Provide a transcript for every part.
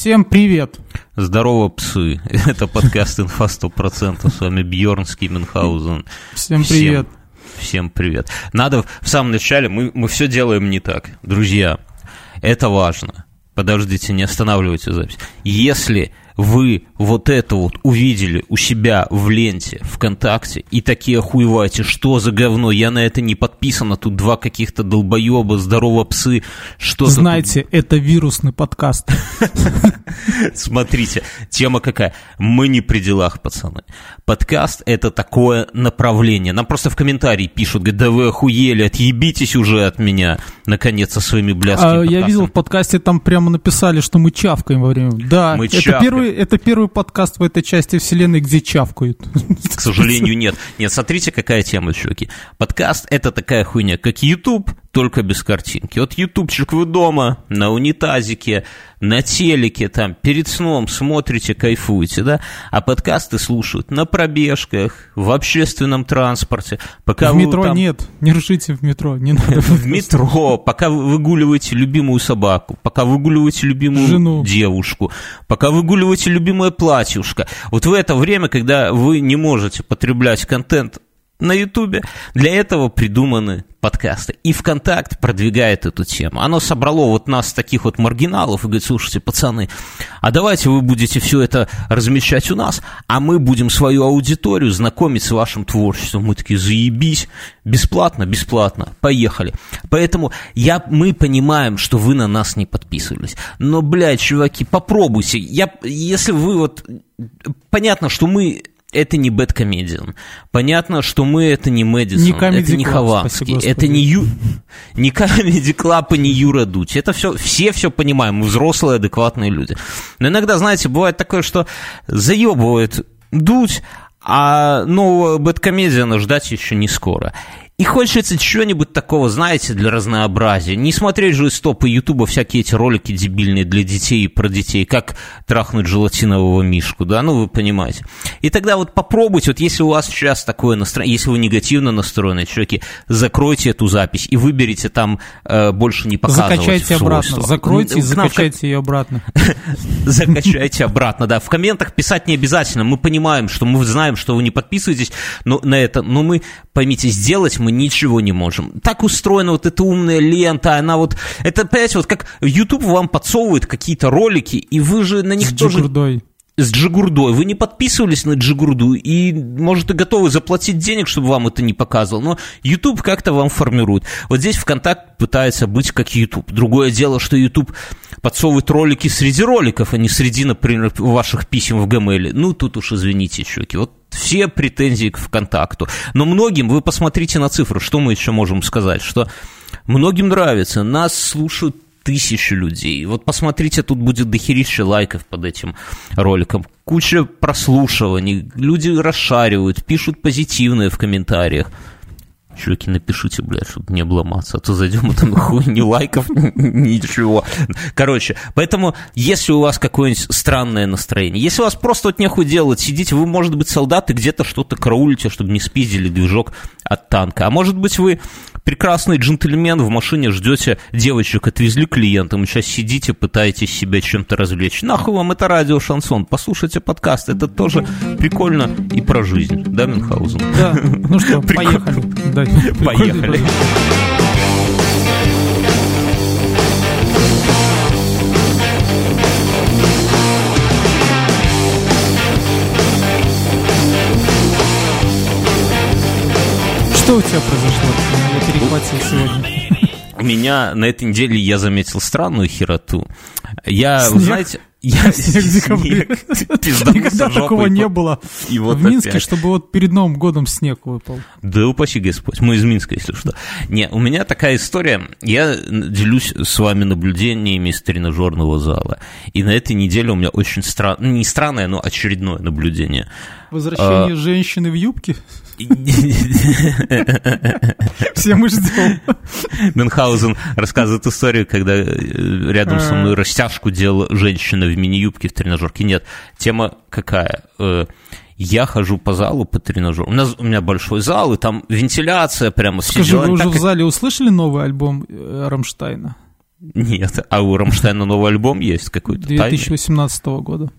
Всем привет! Здорово, псы! Это подкаст «Инфа 100%». С вами Бьернский Мюнхгаузен. Всем привет! Всем, всем привет. Надо в самом начале, мы, мы все делаем не так. Друзья, это важно. Подождите, не останавливайте запись. Если вы вот это вот увидели у себя в ленте ВКонтакте и такие охуеваете, что за говно, я на это не подписан, а тут два каких-то долбоеба, здорово псы, что Знаете, тут... это вирусный подкаст. Смотрите, тема какая. Мы не при делах, пацаны. Подкаст — это такое направление. Нам просто в комментарии пишут, говорят, да вы охуели, отъебитесь уже от меня, наконец, со своими блядскими а, Я видел в подкасте, там прямо написали, что мы чавкаем во время. Да, мы это первый это первый подкаст в этой части вселенной, где чавкают. К сожалению, нет. Нет, смотрите, какая тема, чуваки. Подкаст — это такая хуйня, как YouTube, только без картинки. Вот ютубчик вы дома, на унитазике, на телеке, там, перед сном смотрите, кайфуете, да? А подкасты слушают на пробежках, в общественном транспорте. Пока в метро там... нет, не рушите в метро, не надо. В метро, пока вы выгуливаете любимую собаку, пока выгуливаете любимую девушку, пока выгуливаете любимое платьюшко. Вот в это время, когда вы не можете потреблять контент на Ютубе. Для этого придуманы подкасты. И ВКонтакт продвигает эту тему. Оно собрало вот нас, таких вот маргиналов, и говорит, слушайте, пацаны, а давайте вы будете все это размещать у нас, а мы будем свою аудиторию знакомить с вашим творчеством. Мы такие, заебись, бесплатно, бесплатно, поехали. Поэтому я, мы понимаем, что вы на нас не подписывались. Но, блядь, чуваки, попробуйте. Я, если вы вот... Понятно, что мы это не Бэткомедиан. Понятно, что мы это не Мэдисон, не это не Хованский, это не, Ю... не Comedy Club и не Юра Дудь. Это все, все все понимаем, мы взрослые, адекватные люди. Но иногда, знаете, бывает такое, что заебывает Дудь, а нового Бэткомедиана ждать еще не скоро. И хочется чего-нибудь такого, знаете, для разнообразия. Не смотреть же из топа Ютуба всякие эти ролики дебильные для детей и про детей, как трахнуть желатинового мишку, да, ну вы понимаете. И тогда вот попробуйте, вот если у вас сейчас такое настроение, если вы негативно настроены, чуваки, закройте эту запись и выберите там э, больше не показывать Закачайте обратно, закройте и закачайте ее обратно. Закачайте обратно, да. В комментах писать не обязательно, мы понимаем, что мы знаем, что вы не подписываетесь на это, но мы, поймите, сделать мы мы ничего не можем. Так устроена вот эта умная лента, она вот... Это, понимаете, вот как YouTube вам подсовывает какие-то ролики, и вы же на них С тоже... Джигурдой с Джигурдой. Вы не подписывались на Джигурду и, может, и готовы заплатить денег, чтобы вам это не показывал, но YouTube как-то вам формирует. Вот здесь ВКонтакт пытается быть как YouTube. Другое дело, что YouTube подсовывает ролики среди роликов, а не среди, например, ваших писем в Gmail. Ну, тут уж извините, чуваки. Вот все претензии к ВКонтакту. Но многим, вы посмотрите на цифры, что мы еще можем сказать, что многим нравится, нас слушают тысячи людей. Вот посмотрите, тут будет дохерища лайков под этим роликом, куча прослушиваний, люди расшаривают, пишут позитивные в комментариях. Чуваки, напишите, блядь, чтобы не обломаться, а то зайдем, и там хуй ни лайков, ничего. Короче, поэтому, если у вас какое-нибудь странное настроение, если у вас просто вот нехуй делать, сидите, вы, может быть, солдаты, где-то что-то караулите, чтобы не спиздили движок от танка, а может быть, вы прекрасный джентльмен, в машине ждете девочек, отвезли клиентам, сейчас сидите, пытаетесь себя чем-то развлечь. Нахуй вам это радио Шансон, послушайте подкаст, это тоже прикольно и про жизнь, да, Мюнхгаузен? Да, ну что, поехали. Поехали. Что у тебя произошло? перехватил сегодня? У меня на этой неделе я заметил странную хероту. Я, снег? знаете... Я снег декабре. Никогда такого не было. И вот в Минске, опять. чтобы вот перед Новым годом снег выпал. Да упаси Господь. Мы из Минска, если что. Не, у меня такая история. Я делюсь с вами наблюдениями из тренажерного зала. И на этой неделе у меня очень странное, не странное, но очередное наблюдение. Возвращение а... женщины в юбке? Все мы ждем. Мюнхгаузен рассказывает историю, когда э, рядом со мной а. растяжку делала женщина в мини-юбке в тренажерке. Нет, тема какая? Э, я хожу по залу по тренажеру. У, нас, у меня большой зал, и там вентиляция прямо. Скажи, вы уже в зале услышали новый альбом э, Рамштайна? Нет, а у Рамштайна новый альбом есть какой-то 2018 тайный? года.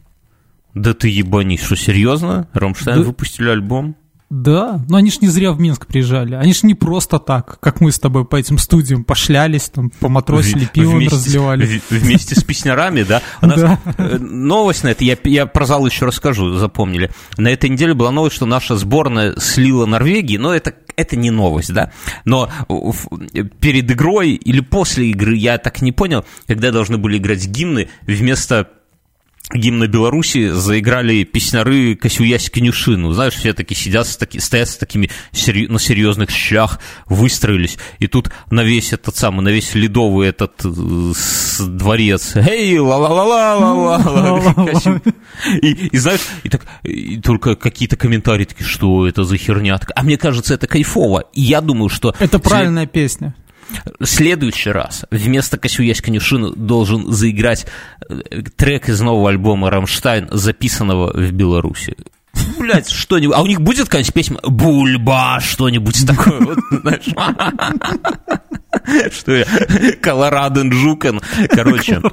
Да ты ебанись, что серьезно? Рамштайн да. выпустили альбом? Да, но они ж не зря в Минск приезжали. Они ж не просто так, как мы с тобой по этим студиям пошлялись, там, поматросили, пиво вместе, разливали. Вместе с песнярами, да? Нас да. Э, новость на это, я, я про зал еще расскажу, запомнили. На этой неделе была новость, что наша сборная слила Норвегии, но это, это не новость, да? Но перед игрой или после игры, я так не понял, когда должны были играть гимны, вместо гимна Беларуси заиграли песняры Косюясь Конюшину. Знаешь, все таки сидят, таки, стоят с такими сери, на серьезных щах, выстроились. И тут на весь этот самый, на весь ледовый этот э, дворец. Эй, ла-ла-ла-ла-ла-ла. И, и знаешь, и так, и только какие-то комментарии такие, что это за херня. А мне кажется, это кайфово. И я думаю, что... Это правильная песня в следующий раз вместо «Косюясь конюшину» должен заиграть э, трек из нового альбома «Рамштайн», записанного в Беларуси. Блять, что-нибудь. А у них будет какая-нибудь песня «Бульба», что-нибудь такое, вот, знаешь. Что я? Колораден Жукан. Короче.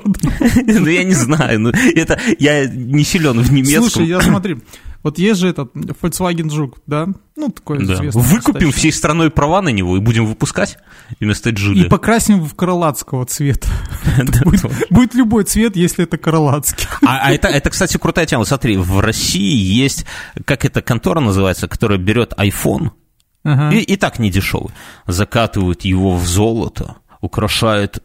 Ну, я не знаю. Ну, это я не силен в немецком. Слушай, я смотри, вот есть же этот Volkswagen Жук, да? Ну, такой да. известный. Выкупим всей страной права на него и будем выпускать вместо Джида. И покрасим в крылатского цвета. Будет любой цвет, если это крылатский. А, а это, кстати, крутая тема. Смотри, в России есть, как эта контора называется, которая берет iPhone, и, и так не дешевый, закатывают его в золото, украшает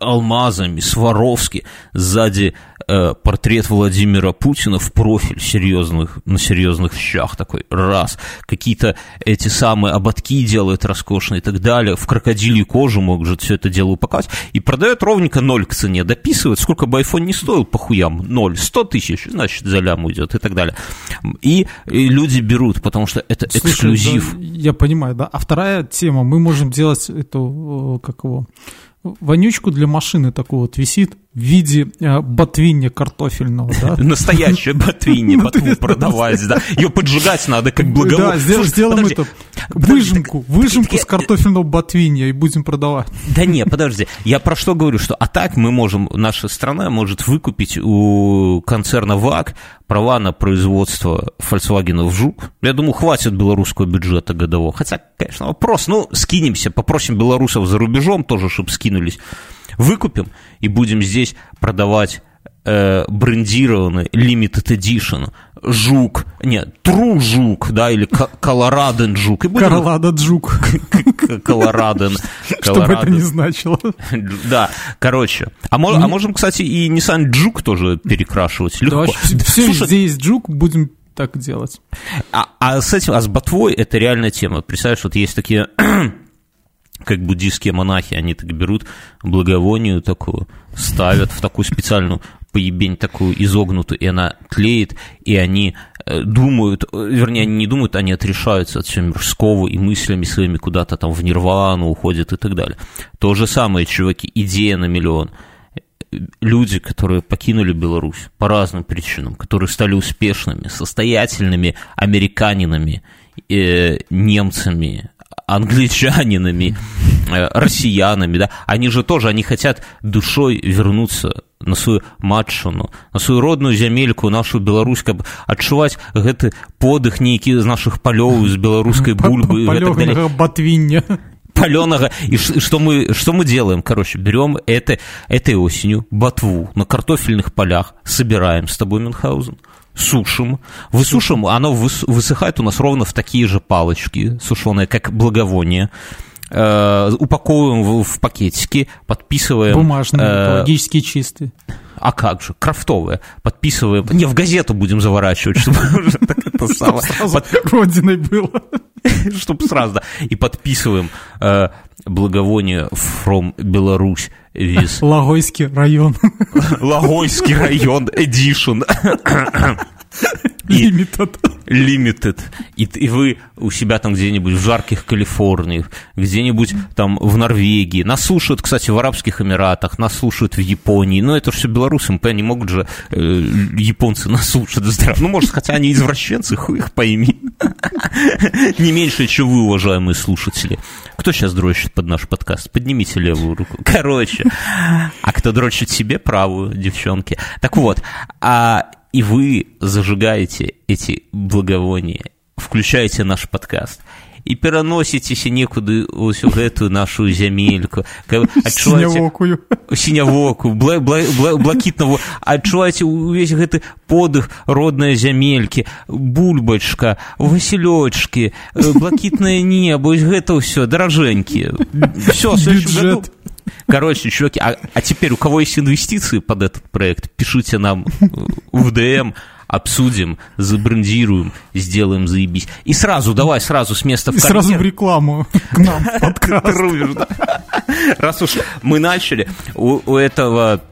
алмазами, Сваровски, сзади э, портрет Владимира Путина в профиль серьезных, на серьезных щах такой, раз. Какие-то эти самые ободки делают роскошные и так далее. В крокодилью кожу может все это дело упаковать. И продает ровненько ноль к цене, дописывает, сколько бы iPhone не стоил, по хуям, ноль, сто тысяч, значит, за лям уйдет и так далее. И, и люди берут, потому что это Слушай, эксклюзив. Да, я понимаю, да. А вторая тема, мы можем делать эту, как его, вонючку для машины такую вот висит в виде э, ботвинья картофельного, да? Настоящее ботвинья, ботву продавать, да. Ее поджигать надо, как благовоние. Да, сделаем это, выжимку, выжимку с картофельного ботвинья и будем продавать. Да не, подожди, я про что говорю, что а так мы можем, наша страна может выкупить у концерна ВАГ права на производство Volkswagen в Жук. Я думаю, хватит белорусского бюджета годового. Хотя, конечно, вопрос, ну, скинемся, попросим белорусов за рубежом тоже, чтобы скинулись выкупим и будем здесь продавать э, брендированный limited edition жук, нет, тру жук, да, или колораден жук. Колораден жук. Колораден. Что бы это ни значило. Да, короче. А, мож, а можем, кстати, и Nissan Juke тоже перекрашивать легко. Да, все, Слушай, здесь Juke будем так делать. А, а с этим, а с ботвой это реальная тема. Представляешь, вот есть такие как буддийские монахи, они так берут благовонию такую, ставят в такую специальную поебень такую изогнутую, и она тлеет, и они э, думают, вернее, они не думают, они отрешаются от всего мирского и мыслями своими куда-то там в нирвану уходят и так далее. То же самое, чуваки, идея на миллион. Люди, которые покинули Беларусь по разным причинам, которые стали успешными, состоятельными американинами, э, немцами, англичанинами, э, россиянами, да, они же тоже, они хотят душой вернуться на свою матчыну на свою родную зямельку нашу Беларусь каб адчуваць гэты подых нейкі з наших палёў з беларускай бульбы батвіння паленого и что мы что мы делаем короче берем это этой осенью ботву на картофельных полях собираем с тобой мюнхгаузен сушим, высушим, оно высыхает у нас ровно в такие же палочки сушеные, как благовоние. Э, упаковываем в, в пакетики, подписываем. Бумажные, э, экологически чистые. А как же, крафтовые. Подписываем. Не, в газету будем заворачивать, чтобы это самое. Родиной было. Чтобы сразу, да. И подписываем э, благовоние from Беларусь. Лагойский район. Лагойский район, Edition. Limited. Limited, и, и вы у себя там где-нибудь в жарких Калифорниях, где-нибудь там в Норвегии, нас слушают, кстати, в Арабских Эмиратах, нас слушают в Японии, но это все белорусам, не могут же э, японцы нас слушать здраво. Ну, может, хотя они извращенцы, хуй их пойми. Не меньше, чем вы, уважаемые слушатели. Кто сейчас дрочит под наш подкаст? Поднимите левую руку. Короче, а кто дрочит себе правую, девчонки? Так вот, а и вы зажигаете эти благовония, включаете наш подкаст і пераносіцеся некуды ось у гэтую нашу зямельку сінявокую сінявоку бла, бла, бла, блакітнаву адчуваеце увесь гэты подых родныя зямелькі бульбачка васілёчкі блакітнае небо гэта ўсё даражэнькі все бюджет Короче, чуваки, а, а теперь у кого есть инвестиции под этот проект, пишите нам в ДМ, обсудим, забрендируем, сделаем заебись. И сразу, давай сразу с места в И сразу в рекламу к нам в подкаст. Раз уж мы начали, у этого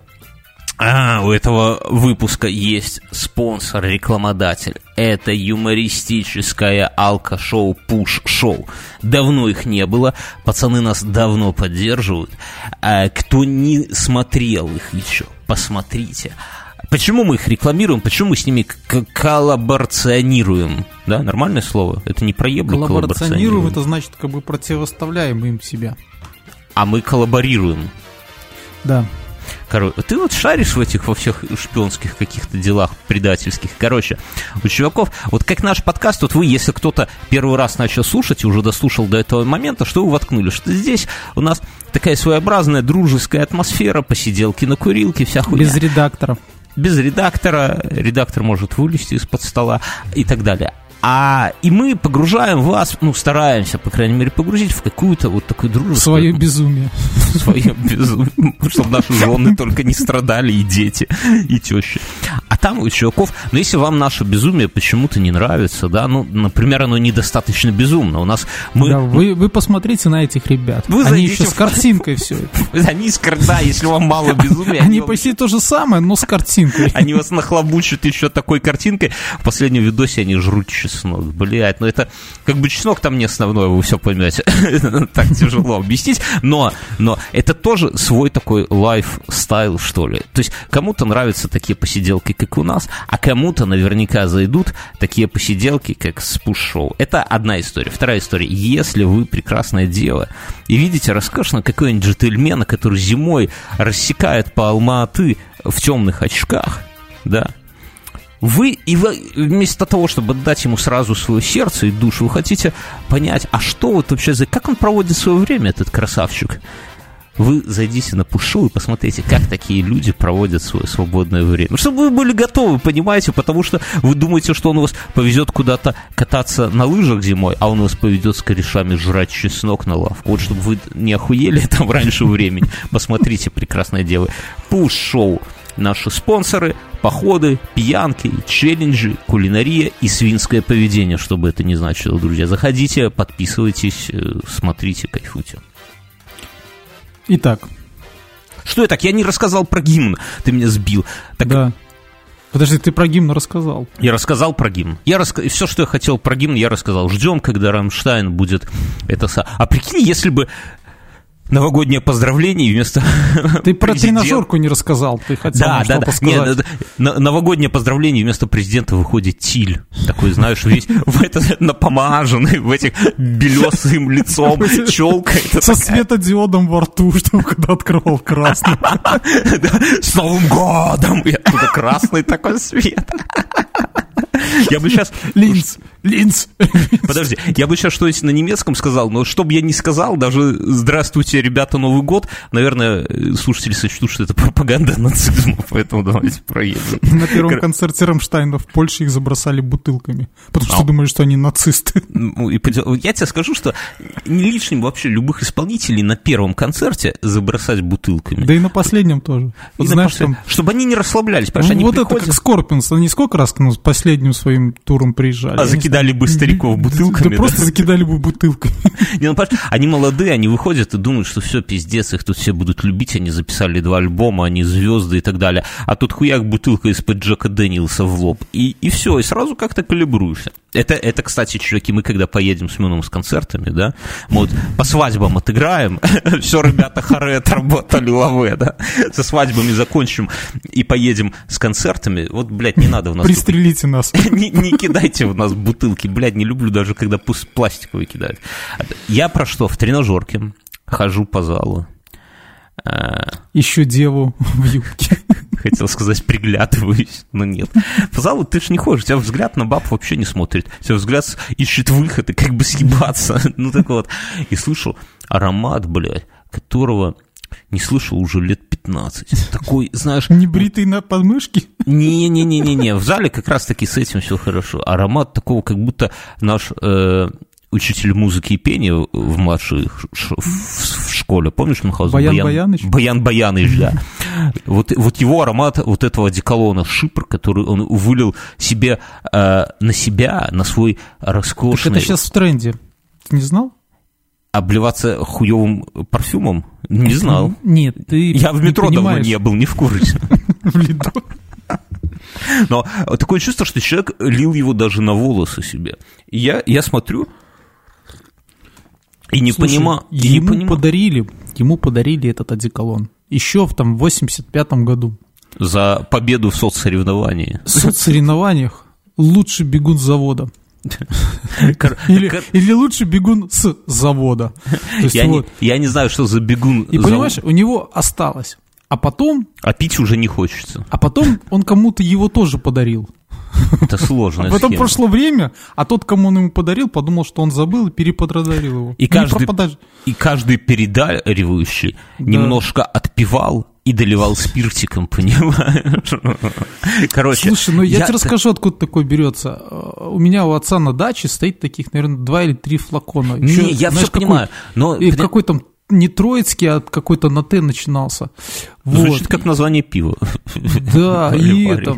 а, у этого выпуска есть спонсор, рекламодатель. Это юмористическое алко-шоу Пуш-шоу. Давно их не было, пацаны нас давно поддерживают. А кто не смотрел их еще, посмотрите. Почему мы их рекламируем? Почему мы с ними коллаборационируем? Да, нормальное слово? Это не проебло коллаборационируем. это значит, как бы противоставляем им себя. А мы коллаборируем. Да. Короче, ты вот шаришь в этих во всех шпионских каких-то делах предательских. Короче, у чуваков, вот как наш подкаст, вот вы, если кто-то первый раз начал слушать и уже дослушал до этого момента, что вы воткнули? Что здесь у нас такая своеобразная дружеская атмосфера, посиделки на курилке, вся хуйня. Без редакторов без редактора, редактор может вылезти из-под стола и так далее. А и мы погружаем вас, ну, стараемся, по крайней мере, погрузить в какую-то вот такую дружбу. Свое безумие. Свое безумие. Чтобы наши жены только не страдали, и дети, и тещи. А там у чуваков, ну, если вам наше безумие почему-то не нравится, да, ну, например, оно недостаточно безумно. У нас мы... Да, вы, вы посмотрите на этих ребят. Вы Они еще в... с картинкой все это. Они с да, если вам мало безумия. Они почти то же самое, но с картинкой. Они вас нахлобучат еще такой картинкой. В последнем видосе они жрут чеснок, блядь, ну это, как бы чеснок там не основное, вы все поймете, так тяжело объяснить, но, но это тоже свой такой лайфстайл, что ли, то есть кому-то нравятся такие посиделки, как у нас, а кому-то наверняка зайдут такие посиделки, как с пуш-шоу. Это одна история. Вторая история, если вы прекрасное дело и видите роскошно какой-нибудь джентльмена, который зимой рассекает по Алма-Аты в темных очках, да, вы, и вы, вместо того, чтобы отдать ему сразу свое сердце и душу, вы хотите понять, а что вот вообще за... Как он проводит свое время, этот красавчик? Вы зайдите на пушу и посмотрите, как такие люди проводят свое свободное время. Ну, чтобы вы были готовы, понимаете, потому что вы думаете, что он вас повезет куда-то кататься на лыжах зимой, а он вас поведет с корешами жрать чеснок на лавку. Вот чтобы вы не охуели там раньше времени. Посмотрите, прекрасное дело. Пуш-шоу Наши спонсоры – походы, пьянки, челленджи, кулинария и свинское поведение, что бы это ни значило, друзья. Заходите, подписывайтесь, э, смотрите, кайфуйте. Итак. Что я так? Я не рассказал про гимн, ты меня сбил. Так... Да. Подожди, ты про гимн рассказал. Я рассказал про гимн. Я рас... Все, что я хотел про гимн, я рассказал. Ждем, когда Рамштайн будет это... А прикинь, если бы новогоднее поздравление вместо Ты про тренажерку не рассказал, ты хотел Да, да, да. Нет, новогоднее поздравление вместо президента выходит Тиль. Такой, знаешь, весь в этот напомаженный, в этих белесым лицом, челка. Со светодиодом во рту, чтобы когда открывал красный. С Новым годом! И оттуда красный такой свет. Я бы сейчас... Линз, линз. Подожди, я бы сейчас что-нибудь на немецком сказал, но что бы я ни сказал, даже «Здравствуйте, ребята, Новый год», наверное, слушатели сочтут, что это пропаганда нацизма, поэтому давайте проедем. На первом концерте Рамштайна в Польше их забросали бутылками, потому что думали, что они нацисты. Ну, я тебе скажу, что не лишним вообще любых исполнителей на первом концерте забросать бутылками. Да и на последнем тоже. Вот знаешь, там... Чтобы они не расслаблялись, понимаешь, ну, Вот это как Скорпионс, они сколько раз ну, последнюю свою своим туром приезжали. А закидали бы стариков бутылками. Да просто закидали бы бутылками. Не, ну, они молодые, они выходят и думают, что все, пиздец, их тут все будут любить, они записали два альбома, они звезды и так далее. А тут хуяк бутылка из-под Джека Дэниелса в лоб. И, и все, и сразу как-то калибруешься. Это, это, кстати, чуваки, мы когда поедем с Мюном с концертами, да, мы вот по свадьбам отыграем, все, ребята, харе отработали лаве, да, со свадьбами закончим и поедем с концертами, вот, блядь, не надо у нас... Пристрелите нас. не, не кидайте в нас бутылки, блядь, не люблю даже, когда пусть пластиковые кидают. Я про что? В тренажерке хожу по залу. Еще деву в юбке. Хотел сказать, приглядываюсь, но нет. По залу ты ж не ходишь, у тебя взгляд на баб вообще не смотрит. У тебя взгляд ищет выход и как бы съебаться. Ну так вот. И слышу аромат, блядь, которого не слышал уже лет 15. Такой, знаешь... Небритый на подмышке? Не-не-не-не-не, в зале как раз-таки с этим все хорошо. Аромат такого, как будто наш э, учитель музыки и пения в младшей в школе, помнишь, Мюнхгаузен? Баян Баяныч? Баян Баяныч, да. Вот, вот его аромат вот этого одеколона Шипр, который он вылил себе э, на себя, на свой роскошный... Так это сейчас в тренде. Ты не знал? Обливаться хуевым парфюмом? Не знал. Нет, ты Я в метро давно не был, не в курсе. В Лидо. Но такое чувство, что человек лил его даже на волосы себе. И я, я смотрю, и не понимаю. Ему не понима... подарили, ему подарили этот одеколон. Еще в там 85-м году. За победу в соцсоревновании. В соцсоревнованиях лучший бегун завода. Или, или лучше бегун с завода. Я, вот. не, я не знаю, что за бегун. И понимаешь, у него осталось. А потом... А пить уже не хочется. А потом он кому-то его тоже подарил. Это сложно. А потом прошло время, а тот, кому он ему подарил, подумал, что он забыл и переподарил его. И каждый, и каждый передаривающий да. немножко отпивал и доливал спиртиком, понимаешь? Короче. Слушай, ну я, я тебе расскажу, откуда такое берется. У меня у отца на даче стоит таких, наверное, два или три флакона. Еще, не, я знаешь, все понимаю, но... И какой там не троицкий, а какой-то на Т начинался. Звучит вот. как название пива. Да, и это...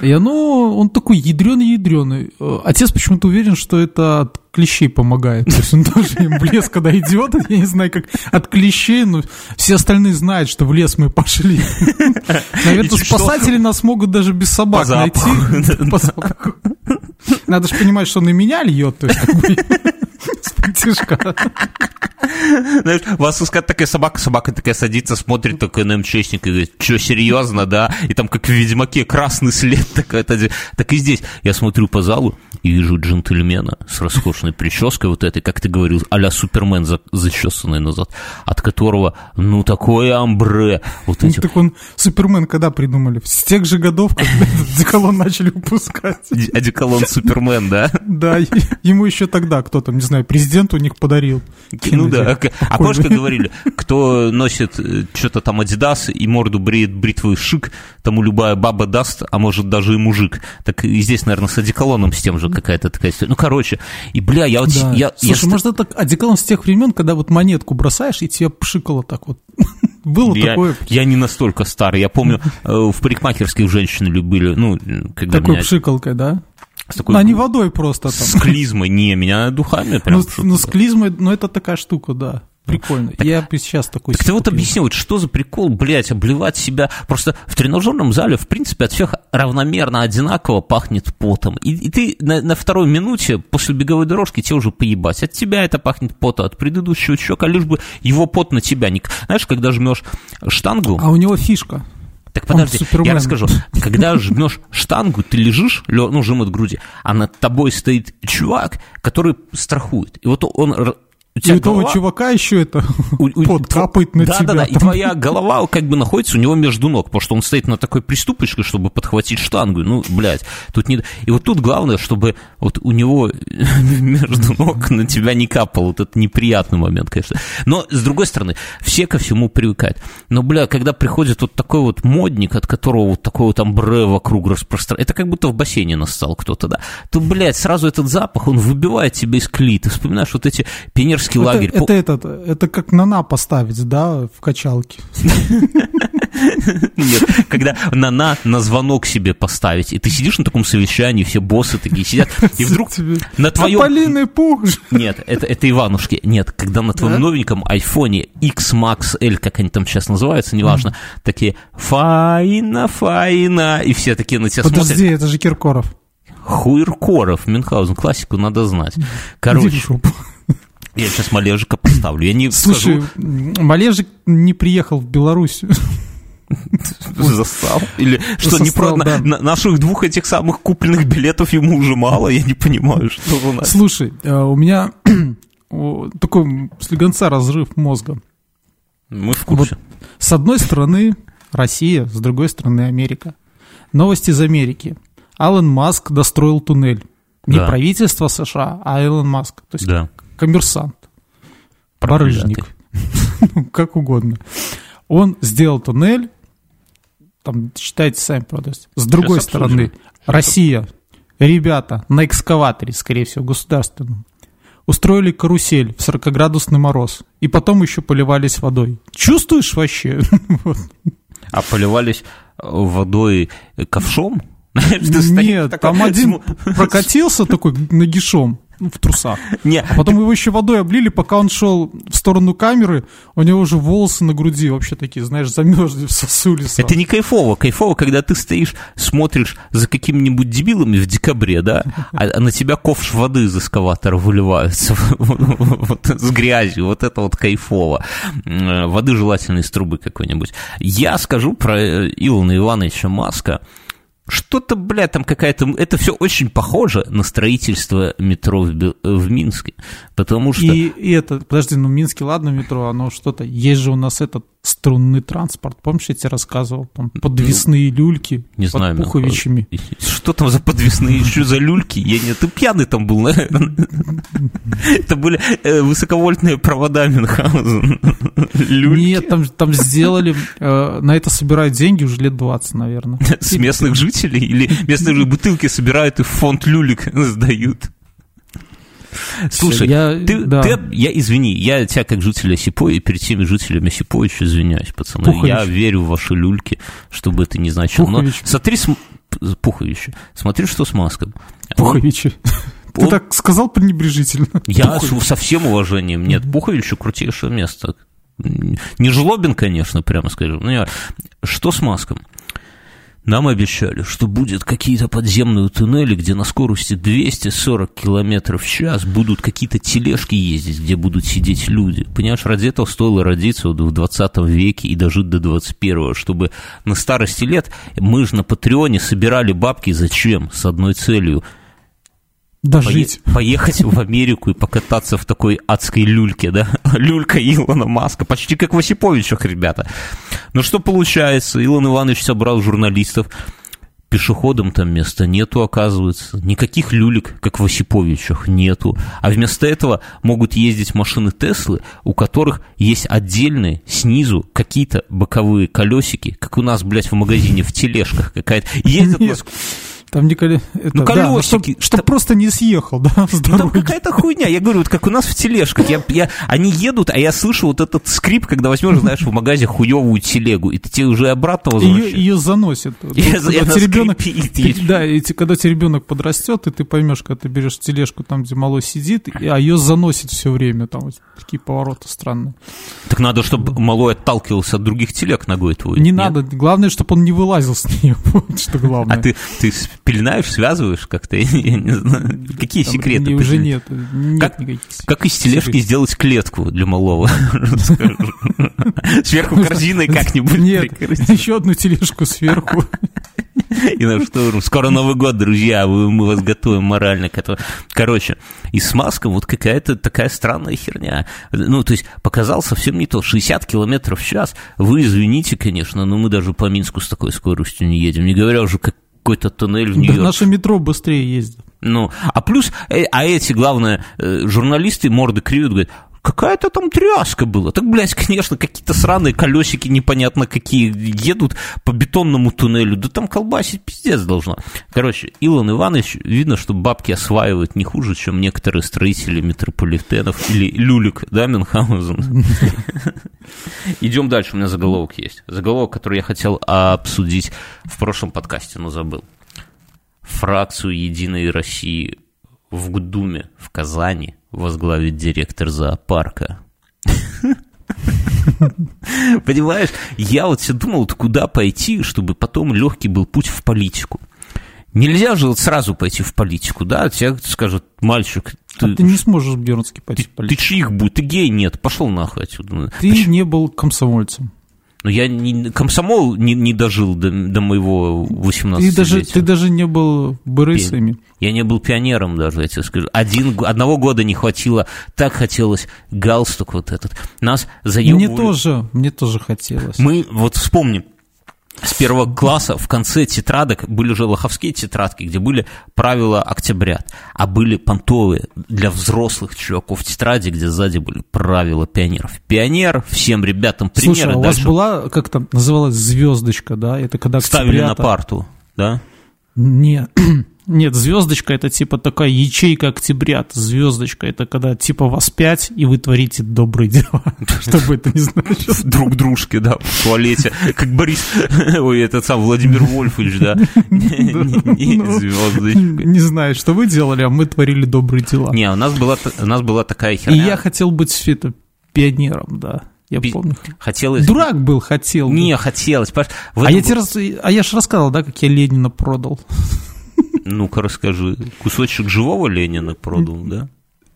И оно, он такой ядреный-ядреный. Отец почему-то уверен, что это от клещей помогает. То есть он тоже им в лес, когда идет, я не знаю, как от клещей, но все остальные знают, что в лес мы пошли. Наверное, спасатели нас могут даже без собак найти. Надо же понимать, что на меня льет, то есть бы знаешь, вас искать такая собака, собака такая садится, смотрит такой на МЧСник и говорит, что, серьезно, да? И там, как в Ведьмаке, красный след такой. Так и здесь. Я смотрю по залу и вижу джентльмена с роскошной прической вот этой, как ты говорил, а-ля Супермен за, зачесанный назад, от которого, ну, такое амбре. Вот эти... Так он, Супермен когда придумали? С тех же годов, когда одеколон начали выпускать. Одеколон Супермен, да? Да, ему еще тогда кто-то, не знаю, президент у них подарил. Ну да, а как говорили, кто носит э, что-то там Адидас и морду бреет бритвой шик, тому любая баба даст, а может даже и мужик. Так и здесь, наверное, с одеколоном с тем же какая-то такая история. Ну, короче, и, бля, я вот... Да. Я, Слушай, я... может, это одеколон с тех времен, когда вот монетку бросаешь, и тебе пшикало так вот. Было я, такое? Я не настолько старый. Я помню, э, в парикмахерских женщины любили, ну, когда Такой меня... пшикалкой, да? С такой, ну, не водой просто там. С клизмой, не, меня духами прям. Ну, ну, с клизмой, ну, это такая штука, да. Прикольно. Так, я бы сейчас такой... Так ты вот объясни, вот что за прикол, блядь, обливать себя... Просто в тренажерном зале, в принципе, от всех равномерно одинаково пахнет потом. И, и ты на, на второй минуте после беговой дорожки тебе уже поебать. От тебя это пахнет потом, от предыдущего человека, лишь бы его пот на тебя не... Знаешь, когда жмешь штангу... А у него фишка. Так подожди, я расскажу. Когда жмешь штангу, ты лежишь, ну, жим от груди, а над тобой стоит чувак, который страхует. И вот он у тебя и голова... этого чувака еще это у, у, пот капает на да, тебя. Да-да-да, и твоя голова как бы находится у него между ног, потому что он стоит на такой приступочке, чтобы подхватить штангу. Ну, блядь, тут не... И вот тут главное, чтобы вот у него между ног на тебя не капал. Вот это неприятный момент, конечно. Но, с другой стороны, все ко всему привыкают. Но, бля, когда приходит вот такой вот модник, от которого вот такой вот амбре вокруг распространяется, это как будто в бассейне нассал кто-то, да, то, блядь, сразу этот запах, он выбивает тебя из клей. Ты вспоминаешь вот эти пионерские это, лагерь. Это, это, это, как нана поставить, да, в качалке. Нет, когда на, на, на звонок себе поставить, и ты сидишь на таком совещании, все боссы такие сидят, и вдруг на твоем... Тополиный пух Нет, это, это Иванушки. Нет, когда на твоем новеньком айфоне X Max L, как они там сейчас называются, неважно, такие «Фаина, Фаина», и все такие на тебя смотрят. Подожди, это же Киркоров. Хуиркоров, Мюнхгаузен, классику надо знать. Короче, я сейчас Малежика поставлю. Я не Слушай, скажу... Малежик не приехал в Беларусь. Застал? Или что, Застал, не про... да. на, наших двух этих самых купленных билетов ему уже мало? Я не понимаю, что у нас. Слушай, э, у меня такой слегонца разрыв мозга. Мы в курсе. Вот, с одной стороны Россия, с другой стороны Америка. Новости из Америки. Алан Маск достроил туннель. Не да. правительство США, а Илон Маск. То есть да. Коммерсант, барыжник, как угодно. Он сделал туннель, там, считайте сами, правда. С другой стороны. Россия, ребята на экскаваторе, скорее всего, государственном, устроили карусель в 40-градусный мороз, и потом еще поливались водой. Чувствуешь вообще? А поливались водой ковшом? Нет, там один прокатился такой нагишом в трусах. Не. А потом его еще водой облили, пока он шел в сторону камеры, у него уже волосы на груди вообще такие, знаешь, замерзли, сосулись. Это не кайфово. Кайфово, когда ты стоишь, смотришь за какими-нибудь дебилами в декабре, да, а, а на тебя ковш воды из эскаватора выливается вот, с грязью. Вот это вот кайфово. Воды желательно из трубы какой-нибудь. Я скажу про э, Илона Ивановича Маска что-то, бля, там какая-то... Это все очень похоже на строительство метро в, в Минске, потому что... И, и это, подожди, ну Минске, ладно, метро, оно что-то... Есть же у нас этот струнный транспорт, помнишь, я тебе рассказывал? Там подвесные ну, люльки не под знаю, пуховичами. Что там за подвесные еще за люльки? Я не... Ты пьяный там был, наверное. Это были э, высоковольтные провода Мюнхгаузен. Нет, там, там сделали... Э, на это собирают деньги уже лет 20, наверное. С местных жителей? Или местные бутылки собирают и в фонд люлик сдают? Слушай, я, ты, да. ты, я извини, я тебя как житель Осипо и перед теми жителями Осипо еще извиняюсь, пацаны. Пухович. Я верю в ваши люльки, чтобы это не значило. Пухович. Но смотри, см... Пуховичи, смотри, что с Маском. Пуховичи. Он... Ты так сказал пренебрежительно. Я Пухович. со всем уважением. Нет, Пуховичу крутейшее место. Не жлобин, конечно, прямо скажем. Но я... Что с Маском? Нам обещали, что будет какие-то подземные туннели, где на скорости 240 км в час будут какие-то тележки ездить, где будут сидеть люди. Понимаешь, ради этого стоило родиться вот в 20 веке и дожить до 21 чтобы на старости лет мы же на Патреоне собирали бабки зачем? С одной целью – Дожить. Пое- поехать в Америку и покататься в такой адской люльке, да? Люлька Илона Маска, почти как в Осиповичах, ребята. Ну что получается? Илон Иванович собрал журналистов, пешеходам там места нету, оказывается. Никаких люлек, как в Осиповичах, нету. А вместо этого могут ездить машины Теслы, у которых есть отдельные снизу какие-то боковые колесики, как у нас, блядь, в магазине в тележках какая-то. Ездят Нет. Там не это, ну, колесики. Да, чтобы чтоб просто не съехал, да, с ну, Там какая-то хуйня. Я говорю, вот как у нас в тележках. Я, я, они едут, а я слышу вот этот скрип, когда возьмешь, знаешь, в магазе хуевую телегу, и ты тебе уже обратно возвращаешь. Ее, ее заносит. Ее, когда тебе ребенок, ты, да, и когда тебе ребенок подрастет, и ты поймешь, когда ты берешь тележку там, где малой сидит, а ее заносит все время. Там вот такие повороты странные. Так надо, чтобы малой отталкивался от других телег ногой твой. Не Нет? надо. Главное, чтобы он не вылазил с нее. Вот что главное. А ты, ты пеленаешь, связываешь как-то, я не знаю. Какие Там секреты? Уже нет, нет как, никаких Как из тележки секретов. сделать клетку для малого? Сверху корзиной как-нибудь. Нет, еще одну тележку сверху. И на что, скоро Новый год, друзья, мы вас готовим морально к этому. Короче, и с Маском вот какая-то такая странная херня. Ну, то есть, показал совсем не то. 60 километров в час. Вы извините, конечно, но мы даже по Минску с такой скоростью не едем. Не говоря уже, как какой-то туннель в Нью-Йорк. Да наше метро быстрее ездит. Ну, а плюс, э, а эти, главное, э, журналисты морды кривят, говорят, какая-то там тряска была. Так, блядь, конечно, какие-то сраные колесики непонятно какие едут по бетонному туннелю. Да там колбасить пиздец должно. Короче, Илон Иванович, видно, что бабки осваивают не хуже, чем некоторые строители метрополитенов или Люлик, да, Мюнхгаузен? Идем дальше, у меня заголовок есть. Заголовок, который я хотел обсудить в прошлом подкасте, но забыл. Фракцию «Единой России» в Гдуме в Казани возглавит директор зоопарка. Понимаешь, я вот все думал, куда пойти, чтобы потом легкий был путь в политику. Нельзя же вот сразу пойти в политику, да? Тебе скажут, мальчик... Ты, а ты не сможешь, Бернский, пойти ты, в политику. Ты чьих будет? Ты гей? Нет, пошел нахуй отсюда. Ты Почему? не был комсомольцем. Но я не, комсомол не, не дожил до, до моего 18 ты даже, ты даже не был БРСами. Я не был пионером даже, я тебе скажу. Один, одного года не хватило, так хотелось галстук вот этот. Нас заебывали. Мне тоже, мне тоже хотелось. Мы, вот вспомним, с первого класса в конце тетрадок были уже лоховские тетрадки, где были правила октябрят, а были понтовые для взрослых чуваков тетради, где сзади были правила пионеров. Пионер, всем ребятам примеры. Слушай, а у вас была, как там называлась, звездочка, да? Это когда Ставили на парту, да? Нет, нет, звездочка это типа такая ячейка октябрят. Звездочка это когда типа вас пять, и вы творите добрые дела. Что бы это ни значило. Друг дружке, да, в туалете. Как Борис, ой, этот сам Владимир Вольфович, да. Ну, звездочка. Не знаю, что вы делали, а мы творили добрые дела. Не, у нас была, у нас была такая херня. И я хотел быть это, пионером, да. Я Б... помню. Хотелось... Дурак был, хотел. Не, хотелось. А я тебе раз... А я же рассказывал, да, как я Ленина продал. Ну-ка расскажи. Кусочек живого Ленина продал, да?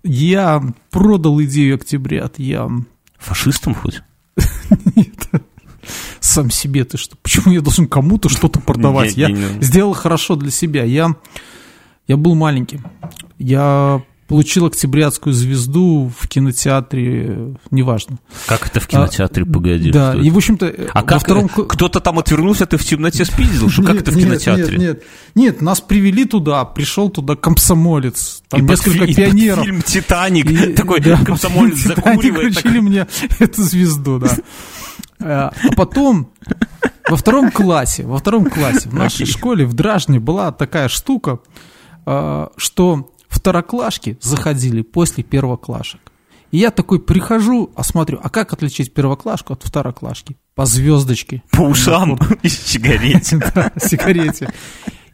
Я продал идею октябрят. Я... Фашистам хоть? Нет. Сам себе ты что? Почему я должен кому-то что-то продавать? Я сделал хорошо для себя. Я, я был маленьким. Я получил октябрятскую звезду в кинотеатре, неважно. Как это в кинотеатре, а, погоди? Да, и в общем-то... А как втором... кто-то там отвернулся, ты в темноте спиздил? Что, как это в кинотеатре? Нет, нет, нет, нас привели туда, пришел туда комсомолец, там и несколько под, пионеров. фильм «Титаник», и, такой да, комсомолец закуривает. Титаник мне эту звезду, да. А, а потом во втором классе, во втором классе в нашей школе в Дражне была такая штука, а, что второклашки заходили после первоклашек. И я такой прихожу, а смотрю, а как отличить первоклашку от второклашки? По звездочке. По ушам и сигарете. Да, сигарете.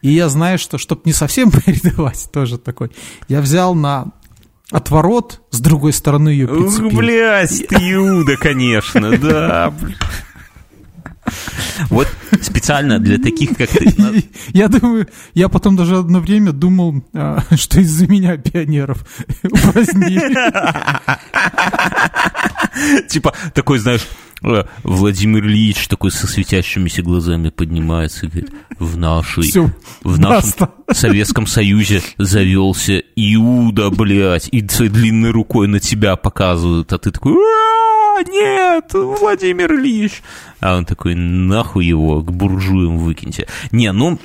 И я знаю, что, чтобы не совсем передавать, тоже такой, я взял на отворот, с другой стороны ее прицепил. Ух, блядь, ты Иуда, конечно, да. Вот специально для таких, как ты. Я думаю, я потом даже одно время думал, а, что из-за меня пионеров упразднили. Типа такой, знаешь, Владимир Ильич такой со светящимися глазами поднимается и говорит, в нашей, Все, в нашем. Советском Союзе завелся Иуда, блядь, и своей длинной рукой на тебя показывают, а ты такой, нет, Владимир Ильич. А он такой, нахуй его, к буржуям выкиньте. Не, ну,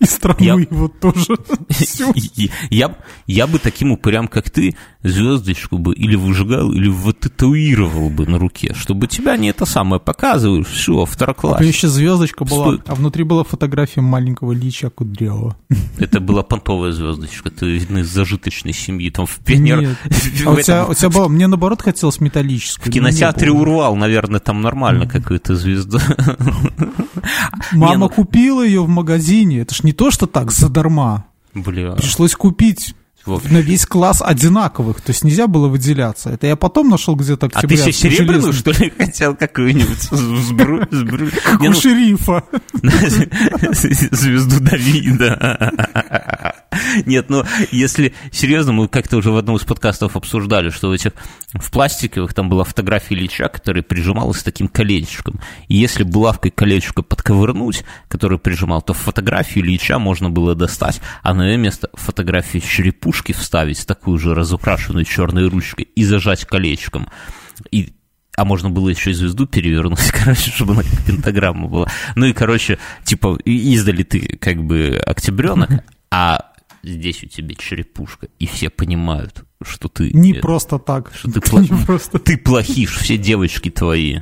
и страну я, его тоже. Я, я бы таким упырям, как ты, звездочку бы или выжигал, или вытатуировал бы на руке, чтобы тебя не это самое показываешь, все, второкласс. еще звездочка была, Стой. а внутри была фотография маленького Лича Кудрявого. Это была понтовая звездочка, ты из зажиточной семьи, там в пионер... Нет. А у тебя, у тебя было, мне наоборот хотелось металлическую. В кинотеатре урвал, наверное, там нормально какую-то звезду. Мама ну купила ее в магазине, это ж не то, что так, задарма. Бля. Пришлось купить на весь класс одинаковых, то есть нельзя было выделяться. Это я потом нашел где-то октября. А ты еще серебряную, что ли, хотел какую-нибудь сбру... Как у ну, шерифа. Звезду Давида. Нет, ну, если серьезно, мы как-то уже в одном из подкастов обсуждали, что в этих в пластиковых там была фотография Ильича, которая прижималась таким колечком. И если булавкой колечко подковырнуть, который прижимал, то фотографию Ильича можно было достать, а на ее место фотографию черепушки вставить, такую же разукрашенную черной ручкой, и зажать колечком. И а можно было еще и звезду перевернуть, короче, чтобы она как пентаграмма была. Ну и, короче, типа, издали ты как бы октябренок, а здесь у тебя черепушка, и все понимают, что ты... Не это, просто так. Что ты, пла... не просто... ты плохишь, все девочки твои.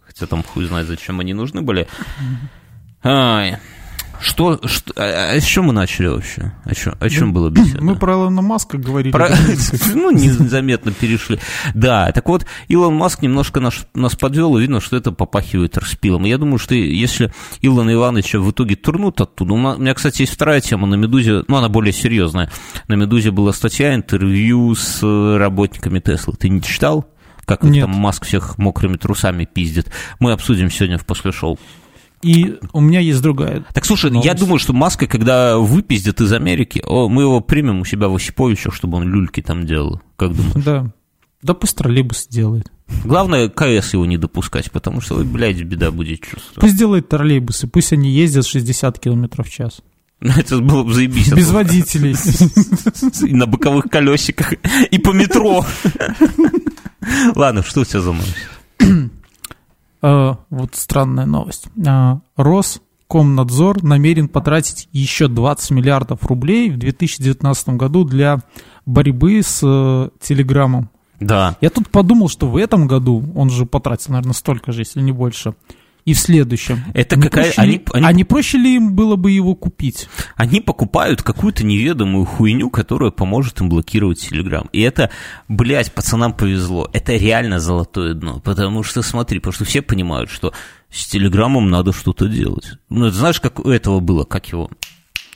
Хотя там хуй знает, зачем они нужны были. Ай, что, что а, а с чем мы начали вообще? О чем, о чем было беседа? Мы про Илона Маска говорили. Про, ну, незаметно перешли. Да, так вот, Илон Маск немножко нас, нас подвел, и видно, что это попахивает распилом. Я думаю, что если Илона Ивановича в итоге турнут оттуда... У меня, кстати, есть вторая тема на «Медузе», ну, она более серьезная. На «Медузе» была статья, интервью с работниками Теслы. Ты не читал? Как их там Маск всех мокрыми трусами пиздит. Мы обсудим сегодня в после шоу. И у меня есть другая. Так слушай, новость. я думаю, что Маска, когда выпиздят из Америки, о, мы его примем у себя в Осиповичах, чтобы он люльки там делал. Как думаешь? Да. Да пусть троллейбус делает. Главное, КС его не допускать, потому что, блядь, беда будет чувствовать. Пусть делает троллейбусы, пусть они ездят 60 км в час. Это было бы заебись. Без водителей. И на боковых колесиках, и по метро. Ладно, что у тебя за новость? Э, вот странная новость. Э, Роскомнадзор намерен потратить еще 20 миллиардов рублей в 2019 году для борьбы с э, Телеграмом. Да. Я тут подумал, что в этом году он же потратил, наверное, столько же, если не больше и в следующем. Это какая... Проще они, ли... они... А не проще ли им было бы его купить? Они покупают какую-то неведомую хуйню, которая поможет им блокировать Телеграм. И это, блядь, пацанам повезло. Это реально золотое дно. Потому что, смотри, потому что все понимают, что с Телеграмом надо что-то делать. Ну, знаешь, как у этого было, как его...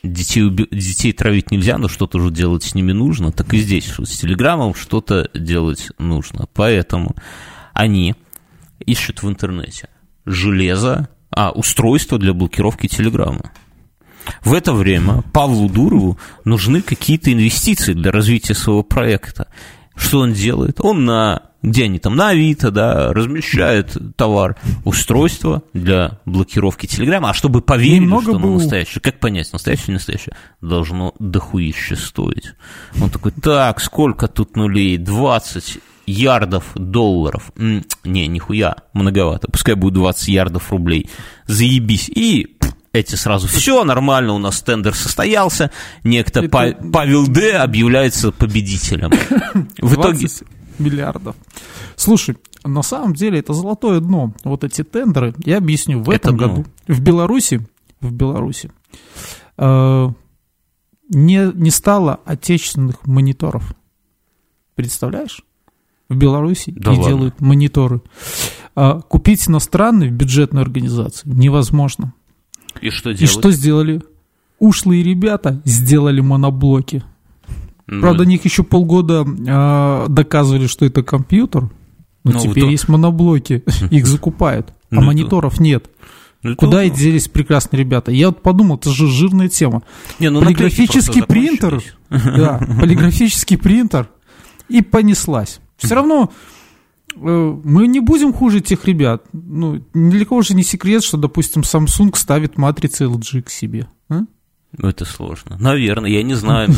Детей, уби... детей травить нельзя, но что-то же делать с ними нужно. Так и здесь, что с Телеграмом что-то делать нужно. Поэтому они ищут в интернете железо, а, устройство для блокировки Телеграма. В это время Павлу Дурову нужны какие-то инвестиции для развития своего проекта. Что он делает? Он на где они там, на Авито, да, размещает товар, устройство для блокировки Телеграма, а чтобы поверили, Немного что оно настоящее, как понять, настоящее или настоящее, должно дохуище стоить. Он такой, так, сколько тут нулей, 20 ярдов долларов. Не, нихуя, многовато. Пускай будет 20 ярдов рублей. Заебись. И эти сразу, все нормально, у нас тендер состоялся, некто Это... Па- Павел Д. объявляется победителем. В итоге... миллиардов. Слушай, на самом деле это золотое дно. Вот эти тендеры, я объясню, в этом году в Беларуси, в Беларуси э, не, не стало отечественных мониторов. Представляешь? В Беларуси да и ладно. делают мониторы. А купить иностранный в бюджетную организацию невозможно. И что делать? И что сделали? Ушлые ребята сделали моноблоки. Ну, Правда, них еще полгода э, доказывали, что это компьютер, но ну, теперь то... есть моноблоки, их закупают, а ну, мониторов нет. Ну, Куда и делись прекрасные ребята? Я вот подумал, это же жирная тема. Не, ну, полиграфический принтер, да, полиграфический принтер, и понеслась. Все равно э, мы не будем хуже тех ребят. Ну, ни для кого же не секрет, что, допустим, Samsung ставит матрицы LG к себе. А? Ну, это сложно. Наверное, я не знаю,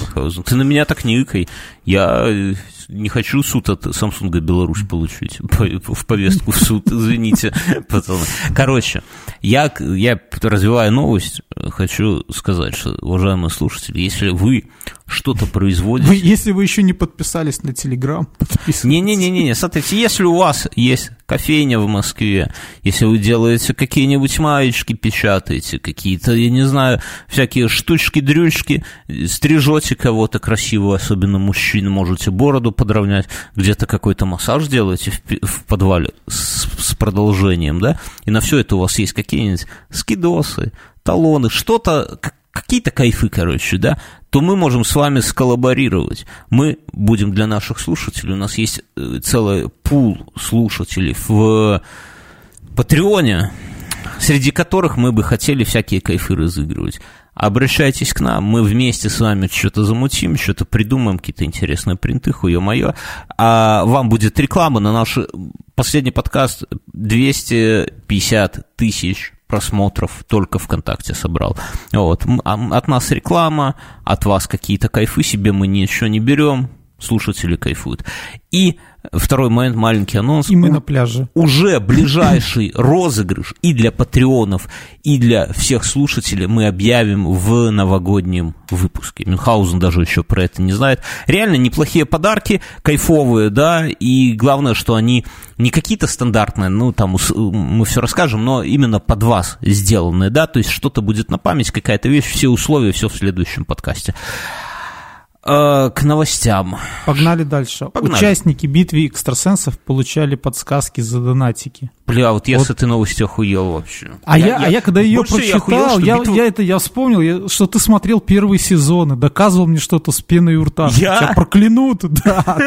Ты на меня так не икай. Я э, не хочу суд от Samsung Беларусь получить в повестку в суд, извините, пацаны. Короче, я, я развивая новость, хочу сказать, что, уважаемые слушатели, если вы что-то производите... Вы, если вы еще не подписались на Телеграм, подписывайтесь. Не-не-не, смотрите, если у вас есть кофейня в Москве, если вы делаете какие-нибудь маечки, печатаете, какие-то, я не знаю, всякие штучки-дрючки, стрижете кого-то красивого, особенно мужчин, можете бороду подровнять, где-то какой-то массаж делаете в, в подвале с, с продолжением, да, и на все это у вас есть какие-нибудь скидосы, талоны, что-то, какие-то кайфы, короче, да, то мы можем с вами сколлаборировать. Мы будем для наших слушателей, у нас есть э, целый пул слушателей в Патреоне, среди которых мы бы хотели всякие кайфы разыгрывать. Обращайтесь к нам, мы вместе с вами что-то замутим, что-то придумаем, какие-то интересные принты, хуе мое. А вам будет реклама на наш последний подкаст 250 тысяч просмотров только ВКонтакте собрал. Вот. А от нас реклама, от вас какие-то кайфы себе мы ничего не берем, слушатели кайфуют. И Второй момент, маленький анонс. И мы на пляже. Уже ближайший розыгрыш и для патреонов, и для всех слушателей мы объявим в новогоднем выпуске. Мюнхгаузен даже еще про это не знает. Реально неплохие подарки, кайфовые, да, и главное, что они не какие-то стандартные, ну, там мы все расскажем, но именно под вас сделанные, да, то есть что-то будет на память, какая-то вещь, все условия, все в следующем подкасте. Э, к новостям. Погнали дальше. Погнали. Участники битвы экстрасенсов получали подсказки за донатики. Бля, вот я вот. с этой новостью охуел вообще. А я, я, а я когда ее прочитал, я, я, битву... я это я вспомнил, я, что ты смотрел первые сезоны, доказывал мне что-то с пеной у рта. Я? Тебя проклянут, да.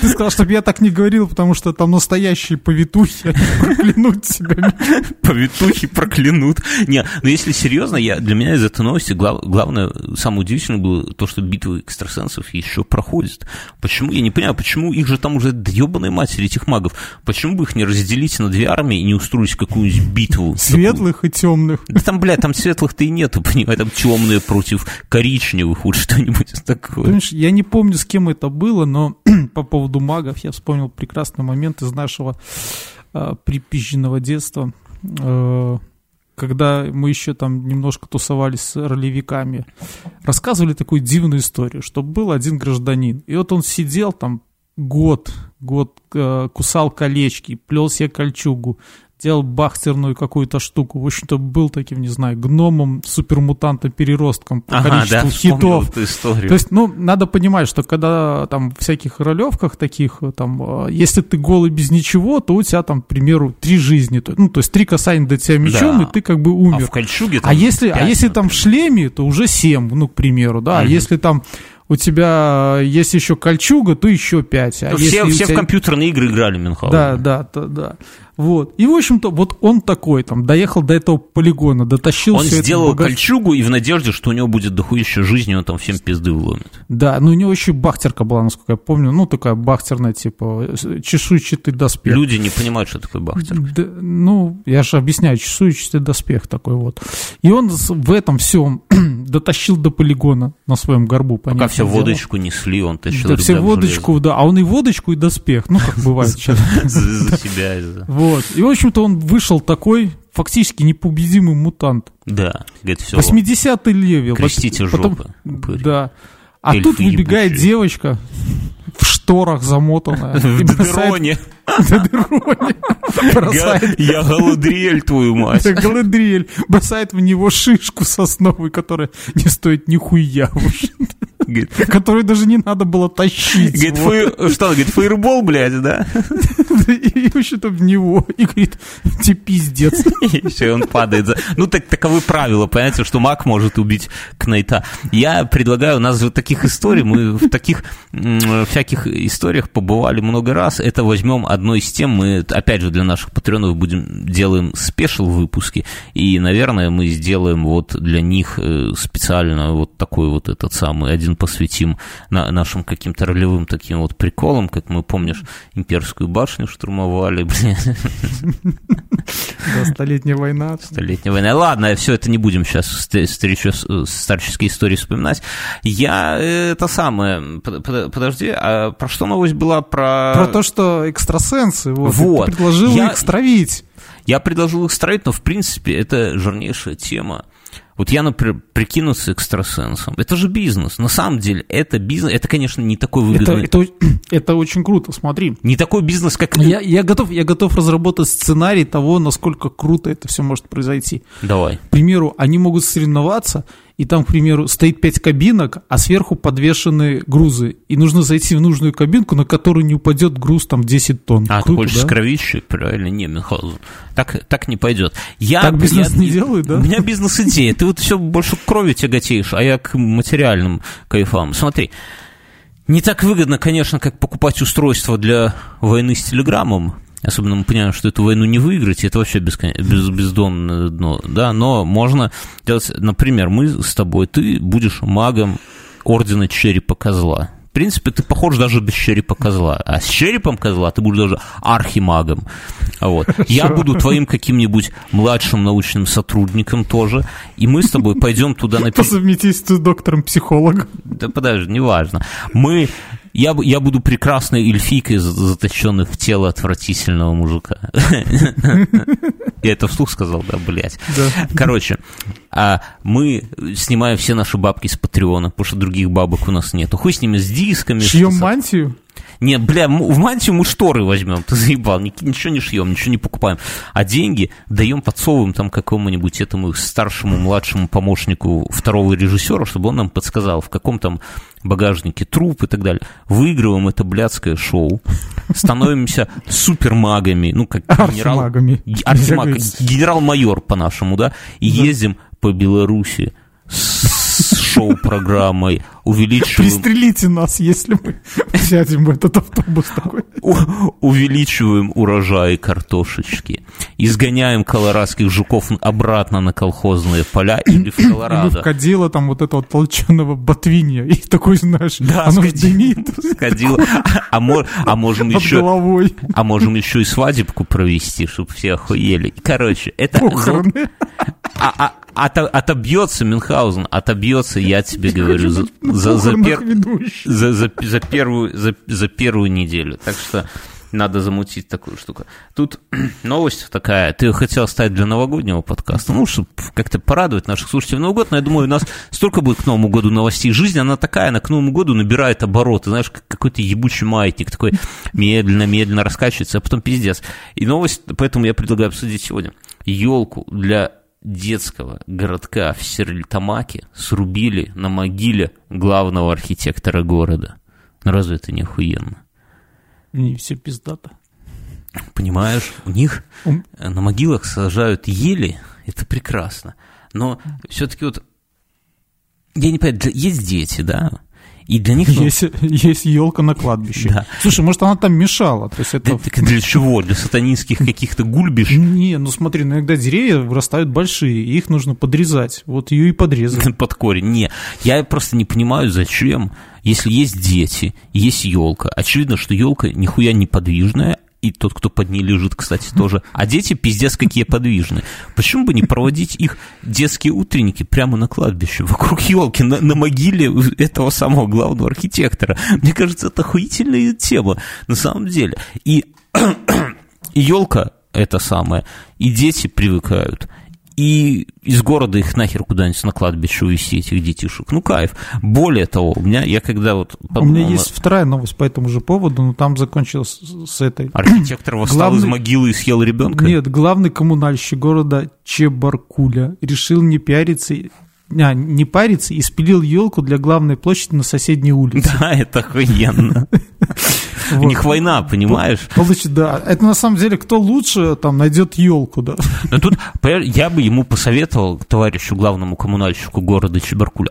Ты сказал, чтобы я так не говорил, потому что там настоящие повитухи, проклянут тебя. Повитухи проклянут. Не, ну если серьезно, я, для меня из этой новости главное, самое удивительное было то, что битвы экстрасенсов еще проходят. Почему? Я не понимаю, почему их же там уже ебаные матери, этих магов. Почему бы их не разделить на две армии и не устроить какую-нибудь битву? Светлых и темных. Да там, бля, там светлых-то и нету, понимаешь, там темные против коричневых, вот что-нибудь такое. Понимаешь, я не помню, с кем это было, но по поводу магов я вспомнил прекрасный момент из нашего э, припизженного детства. Э, когда мы еще там немножко тусовались с ролевиками, рассказывали такую дивную историю, что был один гражданин, и вот он сидел там год, год э, кусал колечки, плел себе кольчугу, делал бахтерную какую-то штуку. В общем-то, был таким, не знаю, гномом, супермутантом, переростком по ага, количеству да, хитов. Эту историю. То есть, ну, надо понимать, что когда там всяких ролевках таких, там, э, если ты голый без ничего, то у тебя там, к примеру, три жизни. Ну, то есть три касания до тебя мечом, да. и ты как бы умер. А в кольчуге там А если, 5, а если там в шлеме, то уже семь, ну, к примеру, да. Угу. А если там у тебя есть еще кольчуга, то еще пять. А все все тебя... в компьютерные игры играли, Мюнхгаузен. Да, да, да, да. Вот. И, в общем-то, вот он такой, там, доехал до этого полигона, дотащил Он сделал багаж... кольчугу и в надежде, что у него будет дохуища жизни, он там всем пизды вломит. Да, ну у него еще бахтерка была, насколько я помню, ну такая бахтерная, типа, чешуйчатый доспех. Люди не понимают, что такое бахтерка. Да, ну, я же объясняю, чешуйчатый доспех такой вот. И он в этом всем дотащил до полигона на своем горбу. Пока все водочку несли, он тащил Да, все водочку, да, а он и водочку, и доспех, ну, как бывает. За себя. Вот. И, в общем-то, он вышел такой фактически непобедимый мутант. Да, говорит, все. 80-й level. Крестите Потом, жопы. Да. А Эльфы тут выбегает ебучие. девочка шторах замотанная. В дроне. Бросает... Я Галадриэль, твою мать. Галадриэль. Бросает в него шишку сосновую, которая не стоит нихуя уже. Который даже не надо было тащить. Говорит, вот. что, говорит, фейербол, блядь, да? И вообще-то в него. И говорит, тебе пиздец. И все, он падает. Ну, так, таковы правила, понимаете, что маг может убить Кнайта. Я предлагаю, у нас же таких историй, мы в таких всяких историях побывали много раз. Это возьмем одной из тем, мы, опять же, для наших патреонов будем, делаем спешл выпуски, и, наверное, мы сделаем вот для них э, специально вот такой вот этот самый один посвятим на нашим каким-то ролевым таким вот приколам, как мы, помнишь, имперскую башню штурмовали, блин. Да, столетняя война. Столетняя война. Ладно, все это не будем сейчас старческие истории вспоминать. Я э, это самое, подожди, а про что новость была? Про... Про то, что экстрасенсы, вот, вот. ты предложил я, их стравить. Я предложил их стравить, но в принципе это жирнейшая тема. Вот я, например, прикинуться экстрасенсом. Это же бизнес. На самом деле, это бизнес. Это, конечно, не такой выгодный. Это, это, это очень круто, смотри. Не такой бизнес, как... Я, я, готов, я готов разработать сценарий того, насколько круто это все может произойти. Давай. К примеру, они могут соревноваться, и там, к примеру, стоит пять кабинок, а сверху подвешены грузы. И нужно зайти в нужную кабинку, на которую не упадет груз там 10 тонн. А, Круто, ты хочешь да? скровищи? Правильно, не, Мюнхгаузен. Так, так не пойдет. Я, так бизнес я, не делают, да? У меня бизнес-идея. Ты вот все больше к крови тяготеешь, а я к материальным кайфам. Смотри, не так выгодно, конечно, как покупать устройство для войны с телеграммом, Особенно мы понимаем, что эту войну не выиграть, это вообще бескон... без... бездонное дно, да, но можно делать, например, мы с тобой, ты будешь магом Ордена Черепа Козла, принципе, ты похож даже без черепа козла. А с черепом козла ты будешь даже архимагом. Вот. Я буду твоим каким-нибудь младшим научным сотрудником тоже, и мы с тобой пойдем туда на... По совместительству доктором-психологом. Да подожди, неважно. Мы я, я буду прекрасной эльфийкой, заточенной в тело отвратительного мужика. Я это вслух сказал, да, блядь. Короче, а мы снимаем все наши бабки с Патреона, потому что других бабок у нас нету. Хуй с ними, с дисками. Шьем мантию? Нет, бля, в мантию мы шторы возьмем, ты заебал, ничего не шьем, ничего не покупаем. А деньги даем, подсовываем там какому-нибудь этому старшему, младшему помощнику второго режиссера, чтобы он нам подсказал, в каком там багажнике труп и так далее. Выигрываем это блядское шоу, становимся супермагами, ну, как генерал... Архимагами. Генерал-майор по-нашему, да, и ездим по Беларуси шоу-программой, увеличиваем... Пристрелите нас, если мы сядем в этот автобус такой. увеличиваем урожай картошечки, изгоняем колорадских жуков обратно на колхозные поля или в Колорадо. Или в кадила там вот этого толченого ботвинья, и такой, знаешь, да, оно дымит. Кадила. А, а можем еще... головой. А можем еще и свадебку провести, чтобы все охуели. Короче, это... Похороны. А, а, от, отобьется Мюнхгаузен, отобьется, я тебе говорю, за, за, за, пер, за, за, за, первую, за, за первую неделю. Так что надо замутить такую штуку. Тут новость такая, ты хотел стать для новогоднего подкаста, ну, чтобы как-то порадовать наших слушателей в Новый год, но я думаю, у нас столько будет к Новому году новостей. Жизнь, она такая, она к Новому году набирает обороты, знаешь, как какой-то ебучий маятник, такой медленно-медленно раскачивается, а потом пиздец. И новость, поэтому я предлагаю обсудить сегодня. Елку для детского городка в Серлитамаке срубили на могиле главного архитектора города. Ну разве это не охуенно? Не все пиздато. Понимаешь, у них на могилах сажают ели, это прекрасно. Но все-таки вот, я не понимаю, есть дети, да, и для них... Есть, ну... есть елка на кладбище. Да. Слушай, может, она там мешала? То есть это... Так для чего? Для сатанинских каких-то гульбиш? Не, ну смотри, ну, иногда деревья вырастают большие, и их нужно подрезать. Вот ее и подрезали. Под корень. Не, я просто не понимаю, зачем если есть дети, есть елка, очевидно, что елка нихуя не подвижная, и тот, кто под ней лежит, кстати, тоже. А дети пиздец какие подвижные. Почему бы не проводить их детские утренники прямо на кладбище, вокруг елки, на, на могиле этого самого главного архитектора? Мне кажется, это охуительная тема, на самом деле. И елка это самое, и дети привыкают, и из города их нахер куда-нибудь на кладбище увезти, этих детишек. Ну, кайф. Более того, у меня, я когда вот... Подумал, у меня есть вторая новость по этому же поводу, но там закончилось с этой. Архитектор восстал главный... из могилы и съел ребенка? Нет, главный коммунальщик города Чебаркуля решил не пиариться а, не париться и спилил елку для главной площади на соседней улице. Да, это охуенно. У них война, понимаешь? Получит, да. Это на самом деле кто лучше там найдет елку, да. Но тут я бы ему посоветовал, товарищу главному коммунальщику города Чебаркуля,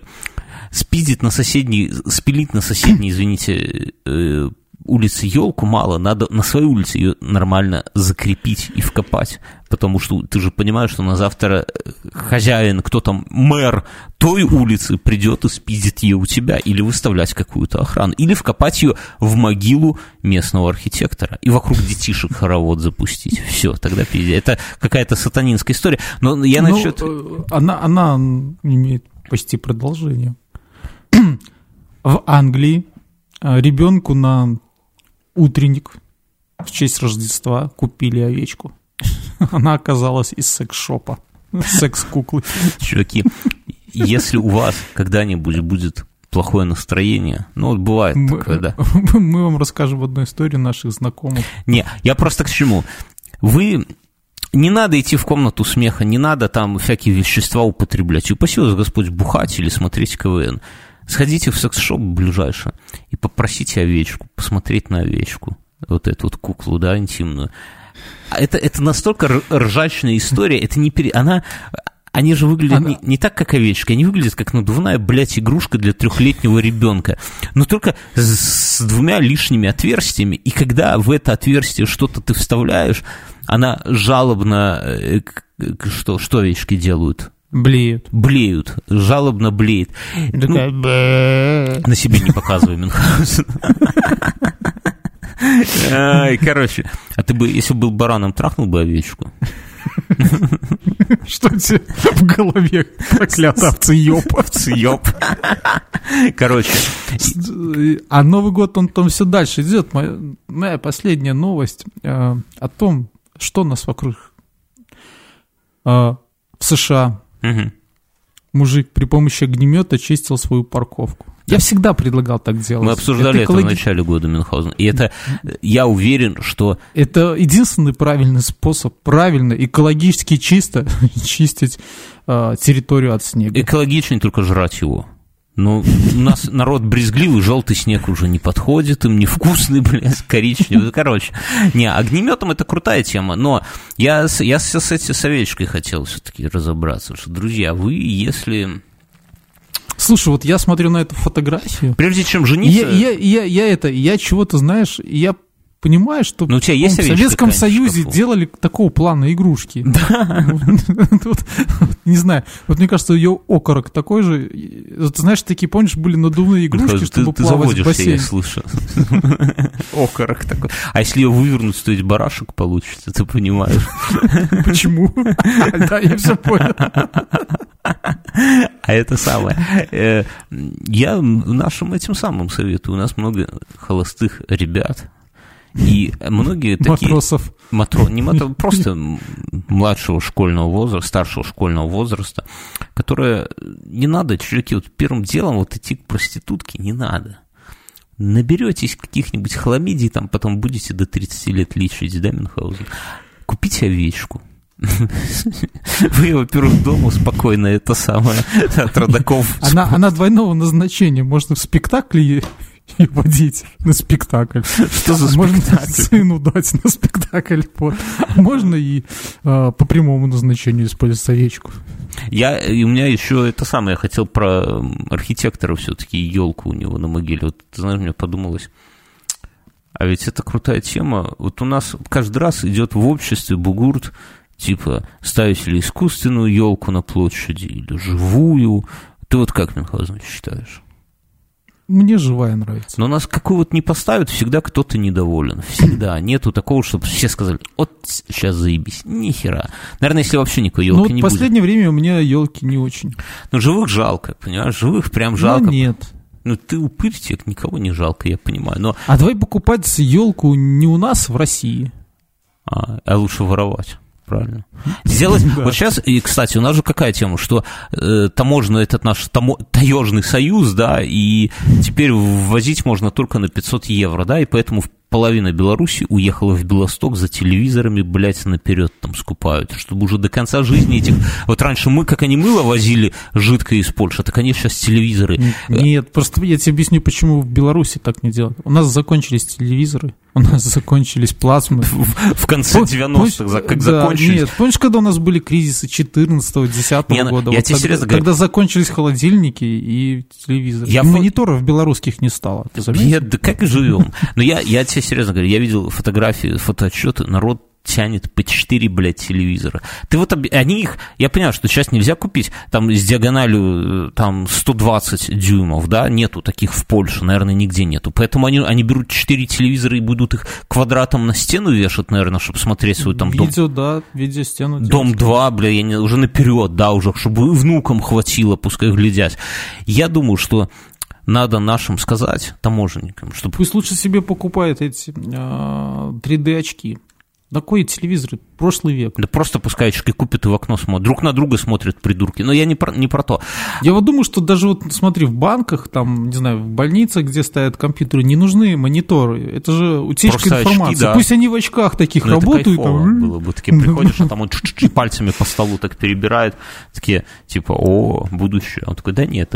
спиздить на соседний, спилить на соседний, извините, э, улице елку мало, надо на своей улице ее нормально закрепить и вкопать, потому что ты же понимаешь, что на завтра э, хозяин, кто там, мэр той улицы придет и спиздит ее у тебя, или выставлять какую-то охрану, или вкопать ее в могилу местного архитектора и вокруг детишек хоровод запустить. Все, тогда пиздец. Это какая-то сатанинская история. Но я ну, насчет... Э, она, она имеет почти продолжение. В Англии э, ребенку на утренник в честь Рождества купили овечку. Она оказалась из секс-шопа, секс-куклы. Чуваки, если у вас когда-нибудь будет плохое настроение. Ну, вот бывает мы, такое, да. Мы вам расскажем одну историю наших знакомых. Не, я просто к чему. Вы не надо идти в комнату смеха, не надо там всякие вещества употреблять. Упаси вас Господь бухать или смотреть КВН. Сходите в секс-шоп ближайшее и попросите овечку, посмотреть на овечку, вот эту вот куклу, да, интимную. А это, это настолько ржачная история, это не пере... Она, они же выглядят Она... не, не так, как овечка, они выглядят как надувная, блядь, игрушка для трехлетнего ребенка, но только с, с двумя лишними отверстиями, и когда в это отверстие что-то ты вставляешь, она жалобно, э, что, что овечки делают? Блеют. Блеют, жалобно блеет. Такая, ну, на себе не показывай, Мюнхгаузен. Короче, а ты бы, если бы был бараном, трахнул бы овечку? Что тебе в голове проклятый овцеёб? Овцеёб. Короче. А Новый год, он там все дальше идет. Моя, моя последняя новость э, о том, что нас вокруг э, в США. Угу. Мужик при помощи огнемета чистил свою парковку. Я всегда предлагал так делать. Мы обсуждали это, экологи... в начале года, Мюнхгаузен. И это, я уверен, что... Это единственный правильный способ, правильно, экологически чисто чистить э, территорию от снега. Экологичнее только жрать его. Ну, у нас народ брезгливый, желтый снег уже не подходит, им невкусный, блядь, коричневый. Короче, не, огнеметом это крутая тема, но я, я с, с этой советчикой хотел все-таки разобраться, что, друзья, вы, если Слушай, вот я смотрю на эту фотографию. Прежде чем жениться... Я, я, я, я это, я чего-то, знаешь, я понимаю, что ну, у тебя есть в Советском Союзе делали такого плана игрушки. Да. Не знаю, вот мне кажется, ее окорок такой же. Ты знаешь, такие, помнишь, были надувные игрушки, чтобы плавать в бассейне. я слышу. Окорок такой. А если ее вывернуть, то ведь барашек получится, ты понимаешь. Почему? Да, я все понял. А это самое. Э, я нашим этим самым советую. У нас много холостых ребят, и многие такие... Матросов. Матро... Не матро... Просто младшего школьного возраста, старшего школьного возраста, которые... Не надо, чуваки, вот первым делом вот идти к проститутке не надо. Наберетесь каких-нибудь хламидий, там потом будете до 30 лет лечить, да, Мюнхгаузен? Купите овечку. Вы, во-первых, дома спокойно это самое от родаков. Она, она двойного назначения. Можно в спектакле и водить на спектакль. Что за Можно сыну дать на спектакль. Вот. Можно и э, по прямому назначению использовать овечку. Я, и у меня еще это самое, я хотел про архитектора все-таки, елку у него на могиле. Вот, ты знаешь, мне подумалось, а ведь это крутая тема. Вот у нас каждый раз идет в обществе бугурт, типа, ставить ли искусственную елку на площади или живую. Ты вот как, Мюнхгаузен, считаешь? Мне живая нравится. Но нас какую вот не поставят, всегда кто-то недоволен. Всегда. Нету такого, чтобы все сказали, вот сейчас заебись. Ни хера. Наверное, если вообще никакой елки ну, не в последнее будет. время у меня елки не очень. Ну, живых жалко, понимаешь? Живых прям жалко. Ну, нет. Ну, ты упырь, тебе никого не жалко, я понимаю. Но... А давай покупать елку не у нас, в России. А, а лучше воровать правильно. Сделать, вот сейчас, и, кстати, у нас же какая тема, что э, таможенный этот наш тамо, таежный союз, да, и теперь ввозить можно только на 500 евро, да, и поэтому половина Беларуси уехала в Белосток за телевизорами, блядь, наперед там скупают, чтобы уже до конца жизни этих... Вот раньше мы, как они мыло возили жидкое из Польши, так они сейчас телевизоры. Нет, просто я тебе объясню, почему в Беларуси так не делают. У нас закончились телевизоры, у нас закончились плазмы. В, в конце 90-х, как да, закончились. Нет, помнишь, когда у нас были кризисы 14-го, 10 -го года? Я вот тебе серьезно говорю. Когда закончились холодильники и телевизоры. Я Мониторов фо... белорусских не стало. Нет, да как живем? Но я, я тебе серьезно говорю, я видел фотографии, фотоотчеты, народ тянет по 4, блядь, телевизора. Ты вот, они их, я понимаю, что сейчас нельзя купить, там с диагональю, э, там 120 дюймов, да, нету таких в Польше, наверное, нигде нету. Поэтому они, они берут 4 телевизора и будут их квадратом на стену вешать, наверное, чтобы смотреть свой там дом. Видео, да, видеостену. Дом 2, бля, я не, уже наперед, да, уже, чтобы внукам хватило, пускай глядят. Я думаю, что надо нашим сказать, таможенникам, чтобы... Пусть лучше себе покупают эти 3D-очки. А, такой телевизор, прошлый век. Да просто пускай очки купят и в окно смотрят. Друг на друга смотрят придурки. Но я не про, не про то. Я вот думаю, что даже вот смотри, в банках, там, не знаю, в больницах, где стоят компьютеры, не нужны мониторы. Это же утечка просто информации. Очки, да. Пусть они в очках таких Но ну, работают. Это там... было бы. Такие приходишь, а там он пальцами по столу так перебирает. Такие, типа, о, будущее. Он такой, да нет,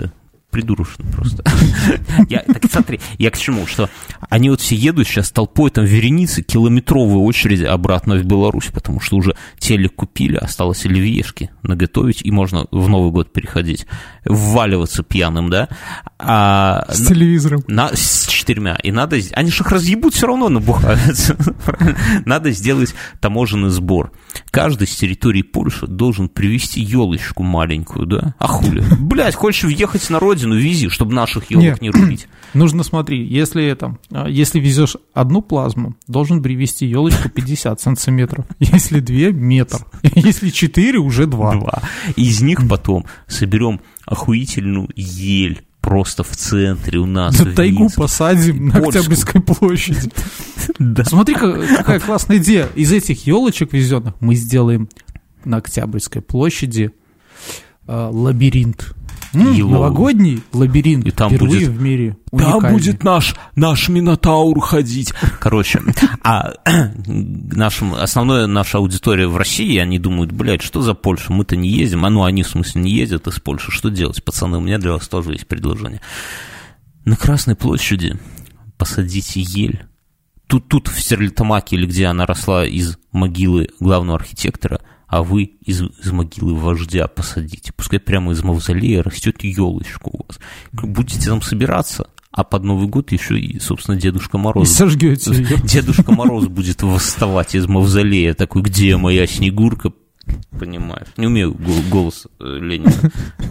придурочно просто. Я, так смотри, я к чему, что они вот все едут сейчас толпой, там вереницы, километровые очереди обратно в Беларусь, потому что уже телек купили, осталось оливьешки наготовить, и можно в Новый год переходить, вваливаться пьяным, да? А, с телевизором. На, с четырьмя. И надо... Они же их разъебут все равно набухаются. надо сделать таможенный сбор. Каждый с территории Польши должен привезти елочку маленькую, да? А хули? Блядь, хочешь въехать на родину, вези, чтобы наших елок не рубить. Нужно смотри, если а, если везешь одну плазму, должен привезти елочку 50 сантиметров. Если две, метр. Если четыре, уже два. Два. Из них потом соберем охуительную ель просто в центре у нас. Да тайгу посадим на Октябрьской площади. Да. Смотри, какая классная идея. Из этих елочек везенных мы сделаем на Октябрьской площади э, лабиринт. М, новогодний лабиринт и там впервые будет, в мире. Уникальный. Там будет наш, наш Минотаур ходить. Короче, а нашим, основная наша аудитория в России, они думают, блядь, что за Польша, мы-то не ездим. А ну, они, в смысле, не ездят из Польши. Что делать, пацаны? У меня для вас тоже есть предложение. На Красной площади посадите ель. Тут, тут в Стерлитамаке, или где она росла из могилы главного архитектора – а вы из, из могилы вождя посадите. Пускай прямо из мавзолея растет елочка у вас. Будете там собираться, а под Новый год еще и, собственно, Дедушка Мороз. И сожгете ее. Дедушка Мороз будет восставать из мавзолея, такой, где моя Снегурка, понимаешь. Не умею голос э, Ленина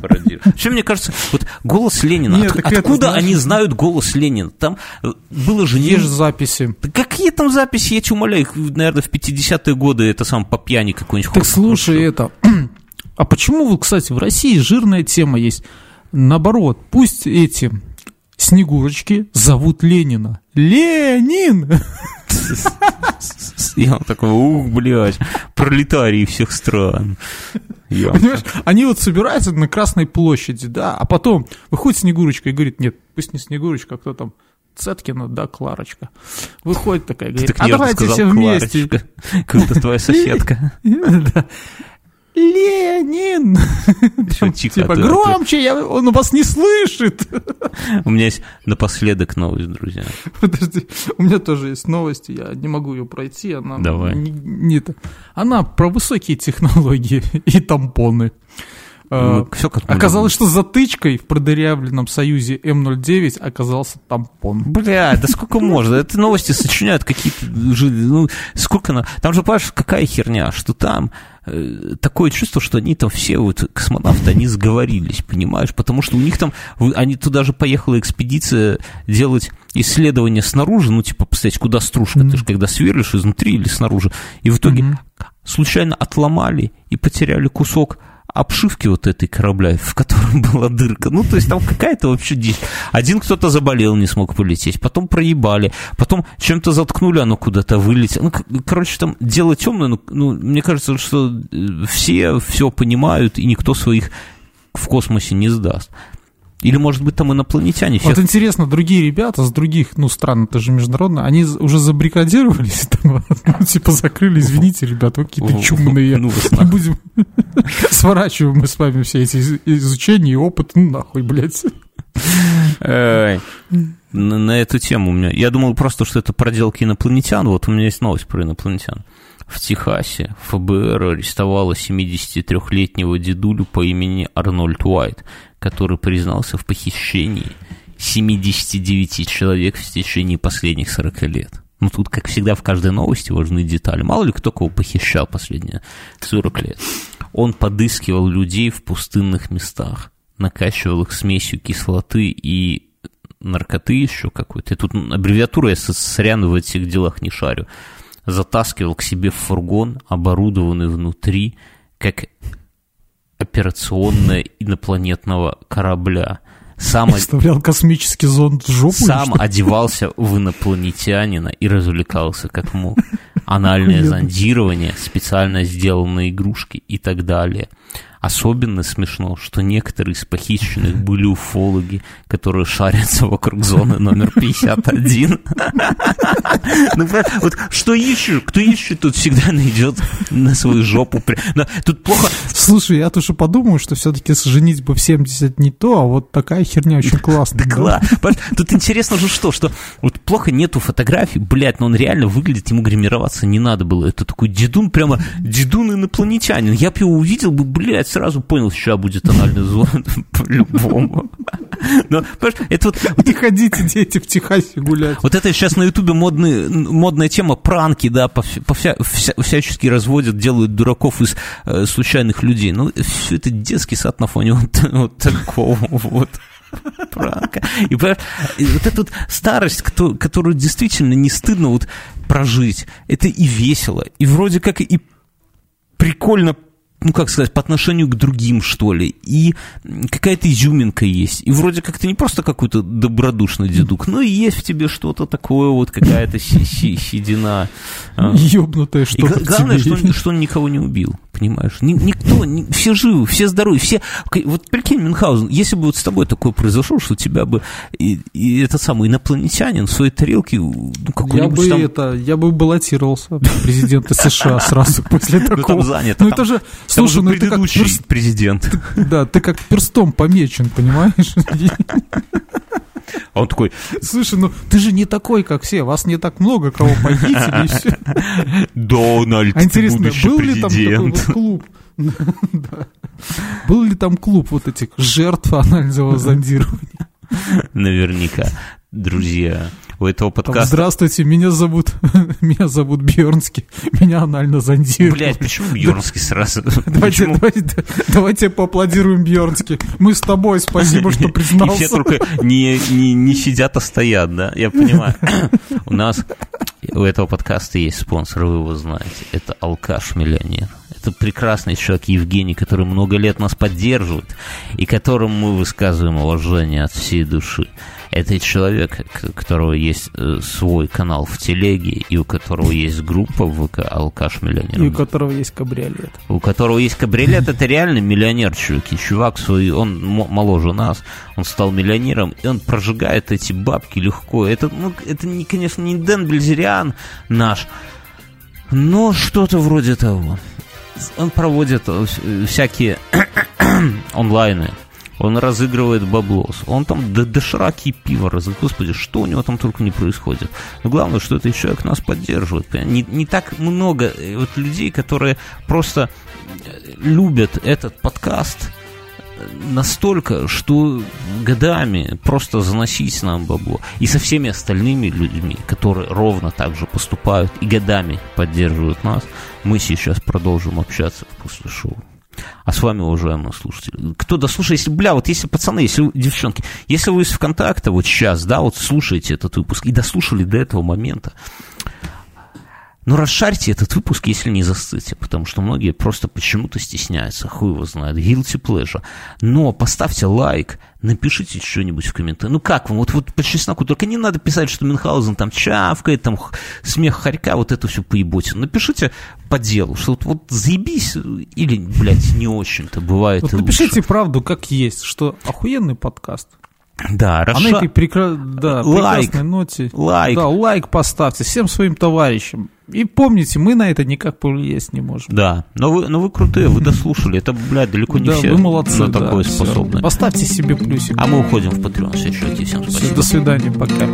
пародировать. Вообще, мне кажется, вот голос Ленина, Нет, от, откуда они знают голос Ленина? Там э, было же... Есть же записи. какие там записи, я тебя умоляю, их, наверное, в 50-е годы это сам по пьяни какой-нибудь... Так слушай это... А почему, кстати, в России жирная тема есть? Наоборот, пусть эти Снегурочки зовут Ленина. Ленин! И он такой, ух, блядь, пролетарии всех стран. Я. Понимаешь, они вот собираются на Красной площади, да, а потом выходит Снегурочка и говорит, нет, пусть не Снегурочка, а кто там, Цеткина, да, Кларочка. Выходит такая, говорит, а давайте все вместе. Как то твоя соседка. Ленин! Там, типа, громче, я, он вас не слышит. У меня есть напоследок новость, друзья. Подожди, у меня тоже есть новость, я не могу ее пройти. Она Давай. Не, не, она про высокие технологии и тампоны. Ну, а, все как Оказалось, что затычкой в продырявленном союзе М09 оказался тампон. Бля, да сколько можно? Это новости сочиняют какие-то... Ну, сколько... На... Там же, понимаешь, какая херня, что там э, такое чувство, что они там все вот космонавты, они сговорились, понимаешь? Потому что у них там... Они туда же поехала экспедиция делать исследования снаружи, ну, типа, посмотреть, куда стружка, mm-hmm. ты же когда сверлишь изнутри или снаружи, и в итоге mm-hmm. случайно отломали и потеряли кусок обшивки вот этой корабля, в котором была дырка. Ну, то есть там какая-то вообще дичь. Один кто-то заболел, не смог полететь, потом проебали, потом чем-то заткнули, оно куда-то вылетело. Ну, короче, там дело темное, ну, ну, мне кажется, что э, все все понимают, и никто своих в космосе не сдаст. Или, может быть, там инопланетяне всех... Вот интересно, другие ребята с других, ну, стран, это же международно, они уже забрикадировались, там, ну, типа, закрыли, извините, ребята, вы какие-то чумные. Ну, не будем... Сворачиваем мы с вами все эти изучения и опыт, ну, нахуй, блядь. На эту тему у меня... Я думал просто, что это проделки инопланетян, вот у меня есть новость про инопланетян. В Техасе ФБР арестовало 73-летнего дедулю по имени Арнольд Уайт, который признался в похищении 79 человек в течение последних 40 лет. Ну, тут, как всегда, в каждой новости важны детали. Мало ли кто кого похищал последние 40 лет. Он подыскивал людей в пустынных местах, накачивал их смесью кислоты и наркоты еще какой-то. Тут аббревиатура, я сорян в этих делах не шарю. Затаскивал к себе в фургон, оборудованный внутри, как операционная инопланетного корабля. Сам Вставлял космический зонд в жопу? Сам одевался в инопланетянина и развлекался как мог. Анальное зондирование, специально сделанные игрушки и так далее. Особенно смешно, что некоторые из похищенных были уфологи, которые шарятся вокруг зоны номер 51. Ну, вот что ищешь, кто ищет, тут всегда найдет на свою жопу. Тут плохо... Слушай, я тоже подумаю, что все-таки женить бы в 70 не то, а вот такая херня очень классная. Да, Тут интересно же что, что вот плохо нету фотографий, блядь, но он реально выглядит, ему гримироваться не надо было. Это такой дедун, прямо дедун инопланетянин. Я бы его увидел бы, блядь, сразу понял, сейчас будет анальный зон по-любому. Но, это вот... Не ходите, дети, в Техасе гулять. Вот это сейчас на Ютубе модный, модная тема пранки, да, по, по вся, вся, всячески разводят, делают дураков из э, случайных людей. Ну, все это детский сад на фоне вот, вот такого вот пранка. И, и вот эта вот старость, которую действительно не стыдно вот прожить, это и весело, и вроде как и прикольно ну, как сказать, по отношению к другим, что ли, и какая-то изюминка есть. И вроде как ты не просто какой-то добродушный дедук, но и есть в тебе что-то такое, вот какая-то седина. Ёбнутое что-то И главное, что, он, что он никого не убил, понимаешь? Никто, все живы, все здоровы, все... Вот прикинь, Мюнхгаузен, если бы вот с тобой такое произошло, что тебя бы и, и этот самый инопланетянин в своей тарелке, ну, какой-нибудь я бы там... это, я бы баллотировался президента США сразу после такого. Ну, занято. Ну, это же Слушай, ну предыдущий президент. Да, ты как перстом помечен, понимаешь? А он такой... Слушай, ну ты же не такой, как все, вас не так много, кого похитили и все. Дональд, а интересно, был ли там такой вот клуб? Был ли там клуб вот этих жертв анализового зондирования? Наверняка, друзья у этого подкаста. Здравствуйте, меня зовут, меня зовут Бьернский, меня анально зондируют. Блять, почему Бьернский сразу? Давайте, давайте, давайте поаплодируем Бьернски. Мы с тобой, спасибо, что признался. И все только не, не, не сидят, а стоят, да? Я понимаю. У нас, у этого подкаста есть спонсор, вы его знаете. Это алкаш-миллионер. Это прекрасный человек Евгений, который много лет нас поддерживает и которому мы высказываем уважение от всей души. Это человек, у которого есть э, свой канал в телеге, и у которого есть группа в ВК «Алкаш миллионер». И у которого есть кабриолет. У которого есть кабриолет, это реально миллионер, чуваки. Чувак свой, он моложе нас, он стал миллионером, и он прожигает эти бабки легко. Это, ну, это не, конечно, не Дэн Бельзериан наш, но что-то вроде того. Он проводит э, всякие онлайны он разыгрывает баблос, он там до дошираки пива разыгрывает. Господи, что у него там только не происходит. Но главное, что этот человек нас поддерживает. Не, не так много э, вот людей, которые просто э, любят этот подкаст э, настолько, что годами просто заносить нам бабло. И со всеми остальными людьми, которые ровно так же поступают и годами поддерживают нас, мы сейчас продолжим общаться после шоу. А с вами, уважаемые слушатели, кто дослушает, если, бля, вот если пацаны, если девчонки, если вы из ВКонтакта вот сейчас, да, вот слушаете этот выпуск и дослушали до этого момента, ну, расшарьте этот выпуск, если не застыте, потому что многие просто почему-то стесняются, хуй его знает, guilty pleasure. Но поставьте лайк, напишите что-нибудь в комментариях. Ну, как вам, вот, вот по чесноку, только не надо писать, что Мюнхгаузен там чавкает, там смех хорька, вот это все поеботин. Напишите по делу, что вот, вот заебись или, блядь, не очень-то бывает вот напишите лучше. правду, как есть, что охуенный подкаст. Да, расша... А на этой прекра... да, лайк, прекрасной ноте лайк. Да, лайк поставьте всем своим товарищам. И помните, мы на это никак повлиять не можем. Да, но вы, но вы крутые, вы дослушали. Это, блядь, далеко не да, все вы молодцы, на такое да, способны. Все. Поставьте себе плюсик. А мы уходим в Patreon. Все, всем спасибо. Все, до свидания, пока.